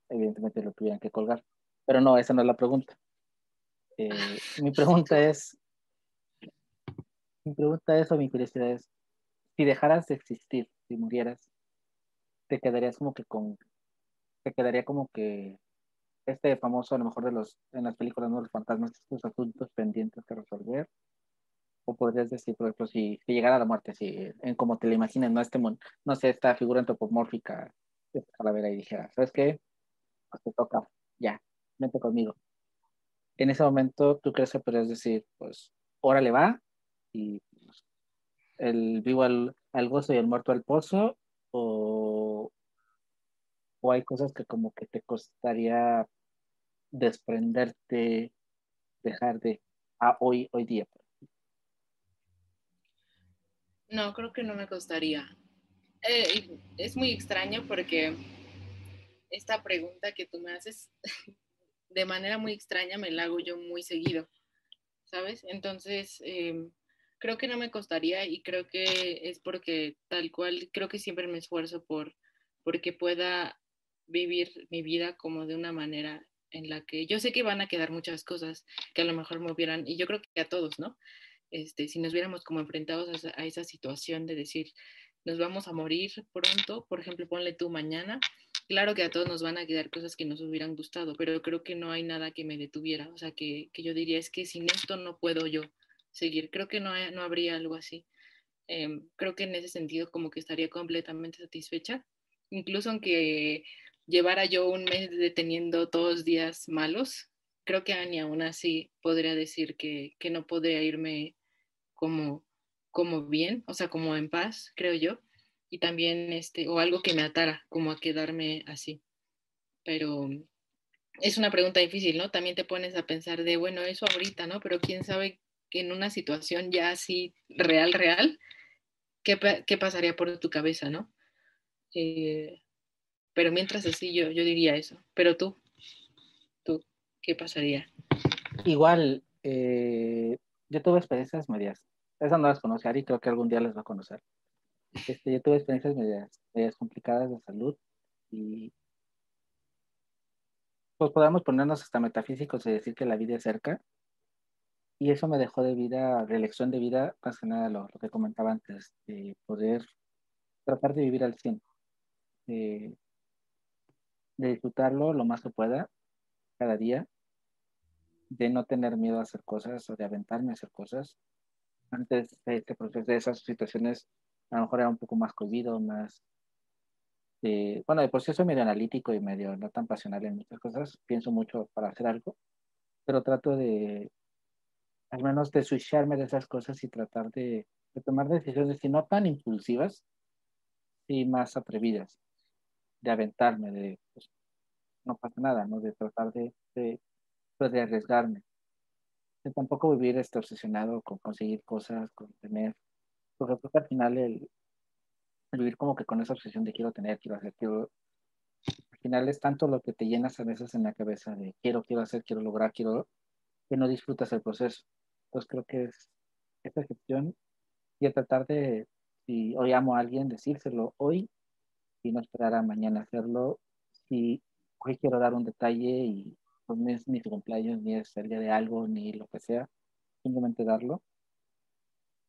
evidentemente lo tuvieran que colgar. Pero no, esa no es la pregunta. Eh, mi pregunta es, mi pregunta es, o mi curiosidad es, si dejaras de existir, si murieras, te quedarías como que con, te quedaría como que este famoso, a lo mejor de los, en las películas, ¿no? Los fantasmas, estos asuntos pendientes que resolver, o podrías decir, por ejemplo, si, llegara a la muerte, si, en como te lo imaginas, no, este, no sé, esta figura antropomórfica, esta calavera y dijera, ¿sabes qué? Pues te toca, ya, vente conmigo. En ese momento, ¿tú crees que podrías decir, pues, órale va, y pues, el vivo al, al gozo y el muerto al pozo, o, o hay cosas que como que te costaría desprenderte, dejar de, a hoy, hoy día? No, creo que no me costaría. Eh, es muy extraño porque esta pregunta que tú me haces de manera muy extraña me la hago yo muy seguido, ¿sabes? Entonces, em, creo que no me costaría y creo que es porque tal cual, creo que siempre me esfuerzo por porque pueda vivir mi vida como de una manera en la que yo sé que van a quedar muchas cosas que a lo mejor me hubieran, y yo creo que a todos, ¿no? Este, si nos viéramos como enfrentados a, esa situación de decir, nos vamos a morir pronto, por ejemplo, ponle tú mañana, claro que a todos nos van a quedar cosas que nos hubieran gustado, pero creo que no hay nada que me detuviera, o sea, que, yo diría es que sin esto no puedo yo seguir, creo que no, no habría algo así. Em, creo que en ese sentido como que estaría completamente satisfecha, incluso aunque llevara yo un mes deteniendo todos días malos, creo que ni aún así podría decir que, que no podría irme como, como bien, o sea, como en paz, creo yo, y también, este, o algo que me atara, como a quedarme así. Pero es una pregunta difícil, ¿no? También te pones a pensar de, bueno, eso ahorita, ¿no? Pero quién sabe que en una situación ya así real, real, ¿qué, qué pasaría por tu cabeza, ¿no? Eh, pero mientras así yo, yo diría eso. Pero tú, tú, ¿qué pasaría? Igual, eh, yo tuve experiencias medias esas no las conoce Ari, creo que algún día las va a conocer. Este, yo tuve experiencias medias, complicadas de salud y pues podemos ponernos hasta metafísicos y decir que la vida es cerca. Y eso me dejó de vida, de elección de vida, más que nada lo, que comentaba antes, de poder tratar de vivir al 100, de, de disfrutarlo lo más que pueda cada día, de no tener miedo a hacer cosas o de aventarme a hacer cosas. Antes de este proceso, de esas situaciones, a lo mejor era un poco más cohibido, más... Eh, bueno, de proceso medio analítico y medio no tan pasional en muchas cosas. Pienso mucho para hacer algo, pero trato de, al menos de switcharme de esas cosas y tratar de, tomar decisiones, si no tan impulsivas, y más atrevidas, de aventarme, de, pues, no pasa nada, ¿no? De tratar de, de, pues, de arriesgarme. De tampoco vivir este obsesionado con conseguir cosas, con tener porque creo que al final el, vivir como que con esa obsesión de quiero tener, quiero hacer, quiero... Al final es tanto lo que te llenas a veces en la cabeza de quiero, quiero hacer, quiero lograr, quiero... que no disfrutas el proceso. Entonces creo que es esta gestión y a tratar de, si hoy amo a alguien, decírselo hoy y no esperar a mañana hacerlo. Si hoy quiero dar un detalle y pues no es ni su cumpleaños, ni es el día de algo, ni lo que sea, simplemente darlo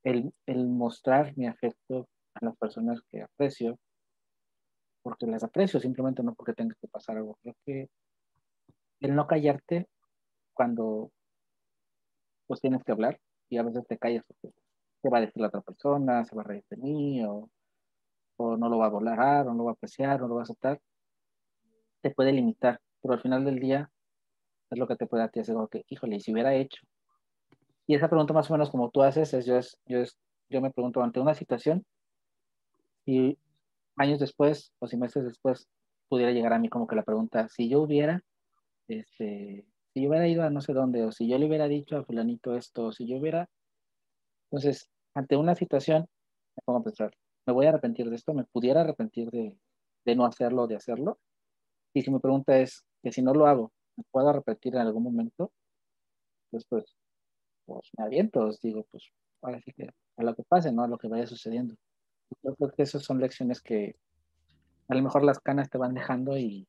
el, el mostrar mi afecto a las personas que aprecio, porque las aprecio, simplemente no porque tenga que pasar algo. Creo que el no callarte cuando pues tienes que hablar y a veces te callas porque te va a decir la otra persona, se va a reír de mí o, o no lo va a volar o no lo va a apreciar o no lo va a aceptar, te puede limitar, pero al final del día es lo que te puede hacer algo que, híjole, y si hubiera hecho y esa pregunta más o menos como tú haces, es yo, es, yo, es, yo me pregunto ante una situación y años después o si meses después pudiera llegar a mí como que la pregunta, si yo hubiera, este, si yo hubiera ido a no sé dónde, o si yo le hubiera dicho a fulanito esto, o si yo hubiera, entonces, ante una situación, me pongo a pensar, ¿me voy a arrepentir de esto? ¿Me pudiera arrepentir de, de no hacerlo de hacerlo? Y si mi pregunta es que si no lo hago, ¿me puedo arrepentir en algún momento? Pues, pues pues me aviento, digo, pues ahora sí que a lo que pase, ¿no? A lo que vaya sucediendo. Yo creo que esas son lecciones que a lo mejor las canas te van dejando y,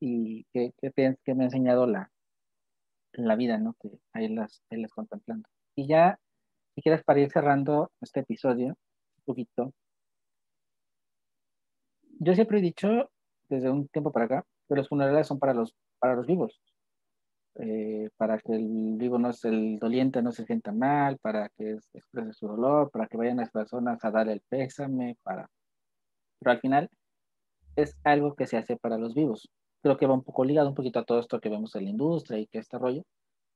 y que, que, me ha enseñado la, la vida, ¿no? Que ahí las, ahí las contemplando. Y ya, si quieres, para ir cerrando este episodio, poquito, yo siempre he dicho, desde un tiempo para acá, que los funerales son para los, para los vivos. Eh, para que el vivo no es el doliente no se sienta mal, para que exprese su dolor, para que vayan las personas a dar el pésame, para... Pero al final es algo que se hace para los vivos. Creo que va un poco ligado un poquito a todo esto que vemos en la industria y que este rollo.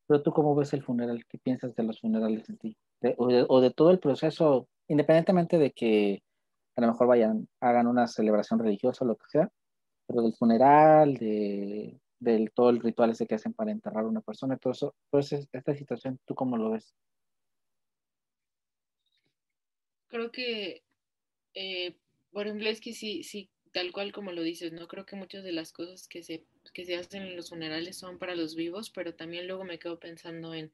Pero tú cómo ves el funeral, ¿qué piensas de los funerales en ti? O, de, o, de, todo el proceso, independientemente de que a lo mejor vayan, hagan una celebración religiosa o lo que sea, pero del funeral, de del todo el ritual ese que hacen para enterrar a una persona, todo eso, pues esta situación, ¿tú cómo lo ves? Creo que, eh, por ejemplo, es que sí, sí, tal cual como lo dices, ¿no? Creo que muchas de las cosas que se, que se hacen en los funerales son para los vivos, pero también luego me quedo pensando en,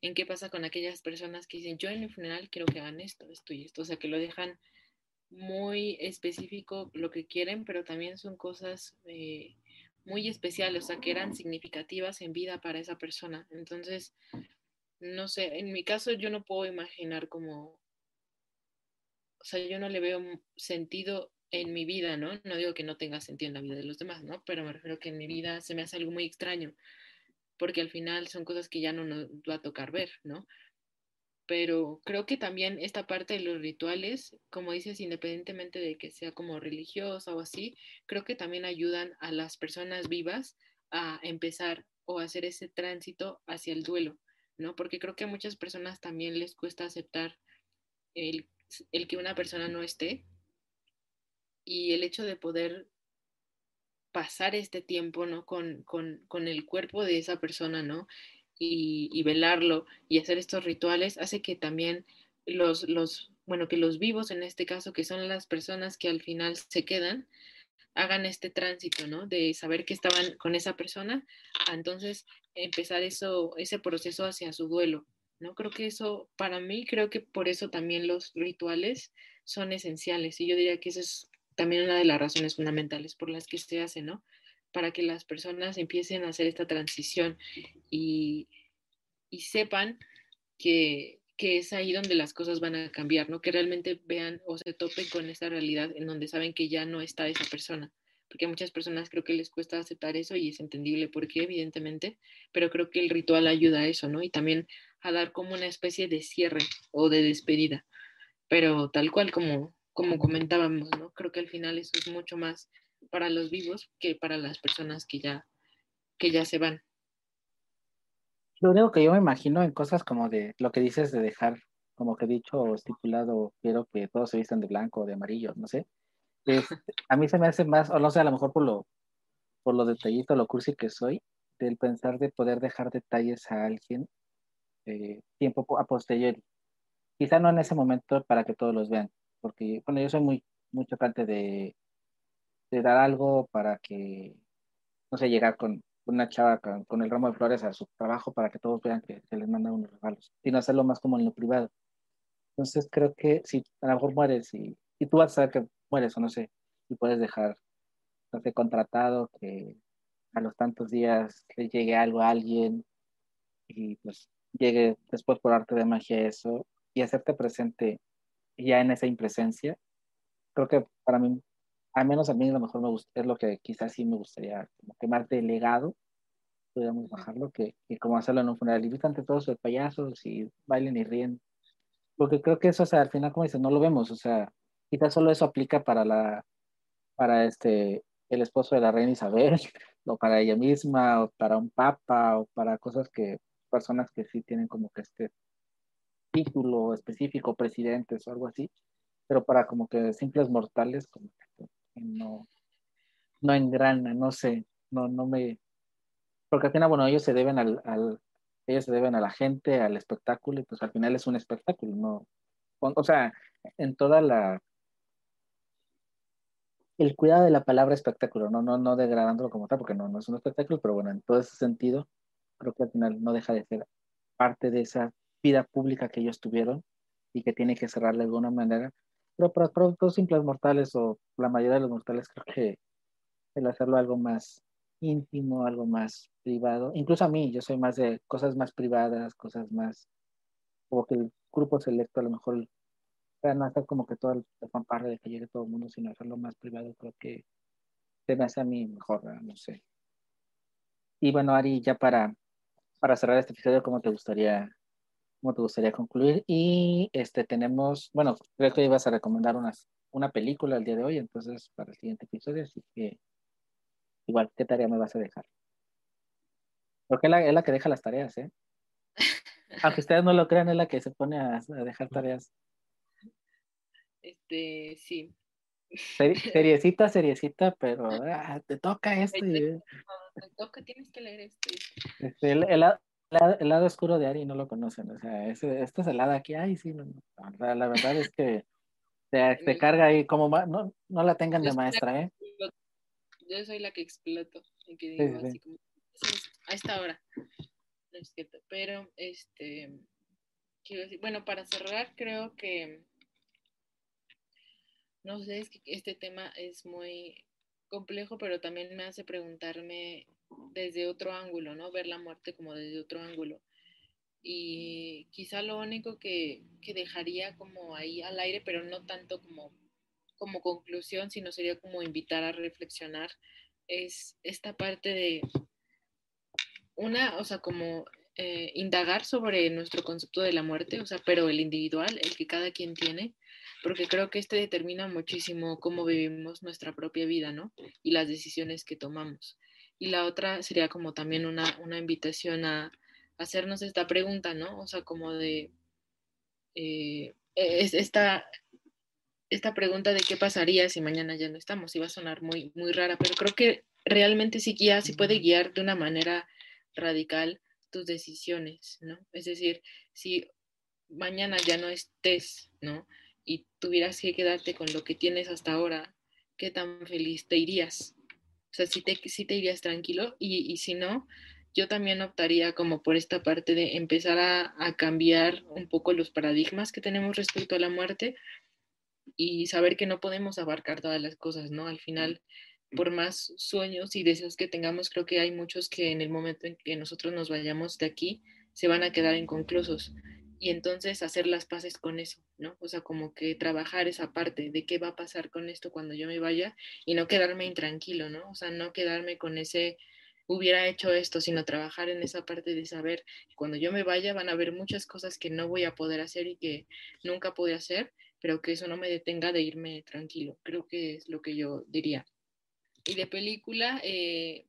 en qué pasa con aquellas personas que dicen, yo en mi funeral quiero que hagan esto, esto y esto, o sea, que lo dejan muy específico lo que quieren, pero también son cosas eh, muy especiales, o sea, que eran significativas en vida para esa persona. Entonces, no sé, en mi caso yo no puedo imaginar como, o sea, yo no le veo sentido en mi vida, ¿no? No digo que no tenga sentido en la vida de los demás, ¿no? Pero me refiero que en mi vida se me hace algo muy extraño, porque al final son cosas que ya no nos va a tocar ver, ¿no? pero creo que también esta parte de los rituales, como dices, independientemente de que sea como religiosa o así, creo que también ayudan a las personas vivas a empezar o hacer ese tránsito hacia el duelo, ¿no? Porque creo que a muchas personas también les cuesta aceptar el, que una persona no esté y el hecho de poder pasar este tiempo, ¿no? Con, con, con el cuerpo de esa persona, ¿no? y, velarlo y hacer estos rituales hace que también los, los, bueno, que los vivos en este caso, que son las personas que al final se quedan, hagan este tránsito, ¿no? De saber que estaban con esa persona, a entonces empezar eso, ese proceso hacia su duelo, ¿no? Creo que eso, para mí, creo que por eso también los rituales son esenciales y yo diría que esa es también una de las razones fundamentales por las que se hace, ¿no? Para que las personas empiecen a hacer esta transición y, y sepan que, que es ahí donde las cosas van a cambiar, ¿no? Que realmente vean o se topen con esa realidad en donde saben que ya no está esa persona. Porque a muchas personas creo que les cuesta aceptar eso y es entendible por qué, evidentemente, pero creo que el ritual ayuda a eso, ¿no? Y también a dar como una especie de cierre o de despedida. Pero tal cual como, como comentábamos, ¿no? Creo que al final eso es mucho más para los vivos que para las personas que ya, que ya se van. Lo único que yo me imagino en cosas como de lo que dices de dejar, como que dicho o estipulado, quiero que todos se vistan de blanco o de amarillo, no sé. a mí se me hace más, o no sé, a lo mejor por lo, por lo detallito, lo cursi que soy, del pensar de poder dejar detalles a alguien eh, tiempo a posteriori. Quizá no en ese momento para que todos los vean, porque bueno, yo soy muy, muy chocante de, dar algo para que, no sé, llegar con, una chava con, el ramo de flores a su trabajo para que todos vean que, se les manda unos regalos, sino hacerlo más como en lo privado. Entonces creo que si a lo mejor mueres y, y tú vas a saber que mueres o no sé, y puedes dejar, no sé, contratado que a los tantos días le llegue algo a alguien y pues llegue después por arte de magia eso y hacerte presente ya en esa impresencia, creo que para mí al menos a mí a lo mejor me gusta, es lo que quizás sí me gustaría, como que más delegado, podríamos bajarlo, que, que como hacerlo en un funeral. Y ante todos los payasos y bailen y ríen. Porque creo que eso, o sea, al final, como dices, no lo vemos, o sea, quizás solo eso aplica para la, para este, el esposo de la reina Isabel, o para ella misma, o para un papa, o para cosas que, personas que sí tienen como que este título específico, presidentes o algo así, pero para como que simples mortales, como que no, no engrana, no sé, no, no me... Porque al final, bueno, ellos se deben al, al, ellos se deben a la gente, al espectáculo, y pues al final es un espectáculo, ¿no? O sea, en toda la... El cuidado de la palabra espectáculo, no, no, no degradándolo como tal, porque no, no es un espectáculo, pero bueno, en todo ese sentido, creo que al final no deja de ser parte de esa vida pública que ellos tuvieron y que tiene que cerrar de alguna manera, pero para productos simples mortales o la mayoría de los mortales creo que el hacerlo algo más íntimo, algo más privado, incluso a mí, yo soy más de cosas más privadas, cosas más, como que el grupo selecto a lo mejor, no hacer como que todo el fanfarre de que llegue todo el mundo, sino hacerlo más privado, creo que se me hace a mí mejor, no sé. Y bueno, Ari, ya para, para cerrar este episodio, ¿cómo te gustaría cómo te gustaría concluir. Y este tenemos, bueno, creo que ibas a recomendar unas, una película el día de hoy, entonces para el siguiente episodio, así que igual, ¿qué tarea me vas a dejar? Porque es la, es la que deja las tareas, ¿eh? Aunque ustedes no lo crean, es la que se pone a, dejar tareas. Este, sí. seriecita, seriecita, pero ah, te toca esto. Te, toca, tienes que leer esto. Este, el, el lado oscuro de Ari no lo conocen, o sea, este, es el lado aquí, ay, sí, no, la, verdad es que te, carga ahí como, no, no la tengan de maestra, ¿eh? Yo soy la que exploto, que digo así como, a esta hora, no es cierto, pero, este, quiero decir, bueno, para cerrar, creo que, no sé, es que este tema es muy complejo, pero también me hace preguntarme desde otro ángulo, ¿no? Ver la muerte como desde otro ángulo. Y quizá lo único que, dejaría como ahí al aire, pero no tanto como, como conclusión, sino sería como invitar a reflexionar, es esta parte de una, o sea, como eh, indagar sobre nuestro concepto de la muerte, o sea, pero el individual, el que cada quien tiene, porque creo que este determina muchísimo cómo vivimos nuestra propia vida, ¿no? Y las decisiones que tomamos. Y la otra sería como también una, invitación a, hacernos esta pregunta, ¿no? O sea, como de eh, es esta, esta pregunta de qué pasaría si mañana ya no estamos. Iba a sonar muy, muy rara, pero creo que realmente sí guía, sí puede guiar de una manera radical tus decisiones, ¿no? Es decir, si mañana ya no estés, ¿no? Y tuvieras que quedarte con lo que tienes hasta ahora, ¿qué tan feliz te irías? O sea, si te, si te irías tranquilo y, y si no, yo también optaría como por esta parte de empezar a, a, cambiar un poco los paradigmas que tenemos respecto a la muerte y saber que no podemos abarcar todas las cosas, ¿no? Al final, por más sueños y deseos que tengamos, creo que hay muchos que en el momento en que nosotros nos vayamos de aquí se van a quedar inconclusos. Y entonces hacer las paces con eso, ¿no? O sea, como que trabajar esa parte de qué va a pasar con esto cuando yo me vaya y no quedarme intranquilo, ¿no? O sea, no quedarme con ese hubiera hecho esto, sino trabajar en esa parte de saber cuando yo me vaya van a haber muchas cosas que no voy a poder hacer y que nunca pude hacer, pero que eso no me detenga de irme tranquilo. Creo que es lo que yo diría. Y de película, eh,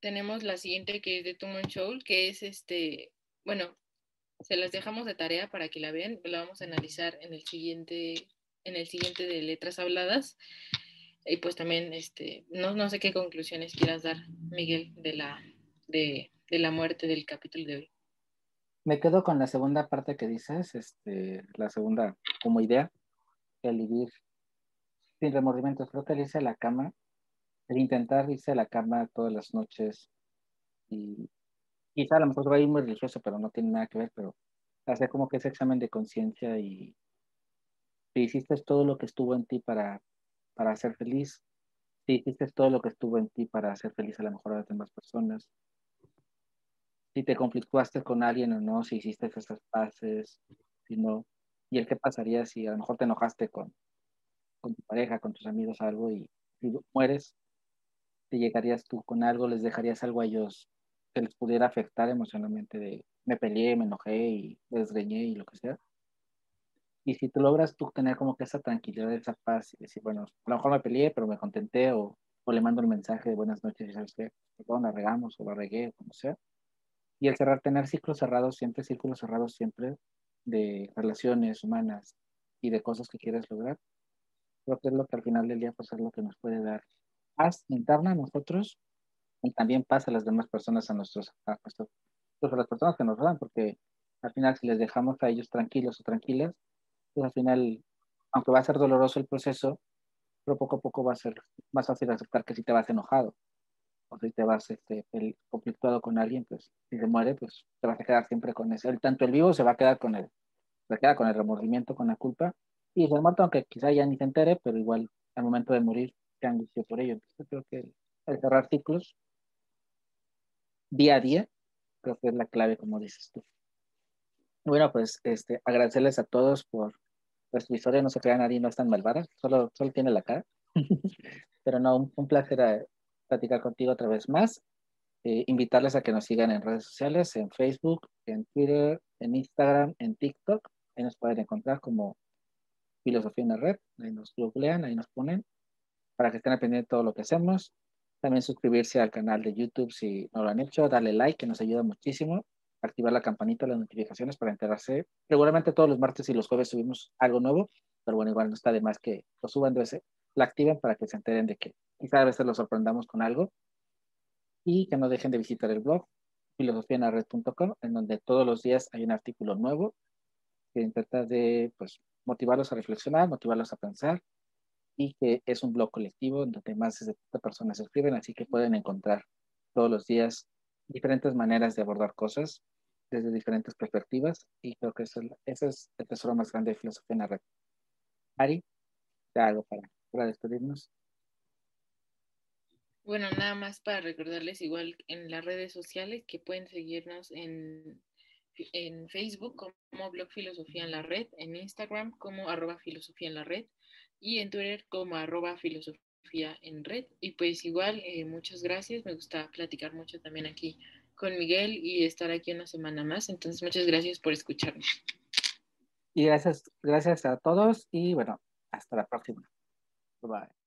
tenemos la siguiente que es de Truman Show, que es este, bueno, se las dejamos de tarea para que la vean, la vamos a analizar en el siguiente, en el siguiente de letras habladas. Y pues también, este, no, no sé qué conclusiones quieras dar, Miguel, de la, de, de la muerte del capítulo de hoy. Me quedo con la segunda parte que dices, este, la segunda como idea, el vivir sin remordimientos. Creo que el irse a la cama, el intentar irse a la cama todas las noches y quizá a lo mejor va a ir muy religioso, pero no tiene nada que ver, pero hacer como que ese examen de conciencia y si hiciste todo lo que estuvo en ti para para ser feliz, si hiciste todo lo que estuvo en ti para hacer feliz a la mejor a las demás personas, si te conflictuaste con alguien o no, si hiciste esas paces, si no, y el qué pasaría si a lo mejor te enojaste con, con tu pareja, con tus amigos, algo, y si mueres, te llegarías tú con algo, les dejarías algo a ellos que les pudiera afectar emocionalmente de me peleé, me enojé y desgreñé y lo que sea. Y si tú logras tú tener como que esa tranquilidad, esa paz y decir, bueno, a lo mejor me peleé, pero me contenté o, o le mando el mensaje de buenas noches y sabes qué, perdón, la regamos o la regué, como sea. Y el cerrar, tener ciclos cerrados siempre, círculos cerrados siempre de relaciones humanas y de cosas que quieres lograr, creo que es lo que al final del día pues es lo que nos puede dar paz interna a nosotros y también paz a las demás personas, a nuestros, a, nuestros, pues, a las personas que nos rodean, porque al final si les dejamos a ellos tranquilos o tranquilas, pues al final, aunque va a ser doloroso el proceso, pero poco a poco va a ser más fácil aceptar que si te vas enojado o si te vas este, conflictuado con alguien, pues si se muere, pues te vas a quedar siempre con eso. tanto el vivo se va a quedar con el, se queda con el remordimiento, con la culpa, y el muerto, aunque quizá ya ni se entere, pero igual al momento de morir se angustió por ello. Entonces creo que el, cerrar ciclos día a día, creo que es la clave, como dices tú. Bueno, pues este, agradecerles a todos por pues su historia, no se crea nadie, no es tan malvada, solo, solo tiene la cara. Pero no, un, placer a, eh, platicar contigo otra vez más. Eh, invitarles a que nos sigan en redes sociales, en Facebook, en Twitter, en Instagram, en TikTok. Ahí nos pueden encontrar como Filosofía en la Red. Ahí nos googlean, ahí nos ponen para que estén pendientes de todo lo que hacemos. También suscribirse al canal de YouTube si no lo han hecho, darle like, que nos ayuda muchísimo activar la campanita, las notificaciones para enterarse. Regularmente todos los martes y los jueves subimos algo nuevo, pero bueno, igual no está de más que lo suban, ese, la activen para que se enteren de que quizá a veces los sorprendamos con algo y que no dejen de visitar el blog filosofianared.com en donde todos los días hay un artículo nuevo que intenta de pues motivarlos a reflexionar, motivarlos a pensar y que es un blog colectivo donde más de 70 personas se escriben, así que pueden encontrar todos los días diferentes maneras de abordar cosas desde diferentes perspectivas y creo que eso, ese es el tesoro más grande de filosofía en la red. Ari, te hago para, para despedirnos. Bueno, nada más para recordarles igual en las redes sociales que pueden seguirnos en, en Facebook como blog Filosofía en la Red, en Instagram como arroba filosofía en la red y en Twitter como arroba filosofía en red. Y pues igual, eh, muchas gracias. Me gusta platicar mucho también aquí con Miguel y estar aquí una semana más. Entonces, muchas gracias por escucharme. Y gracias, gracias a todos y bueno, hasta la próxima. Bye.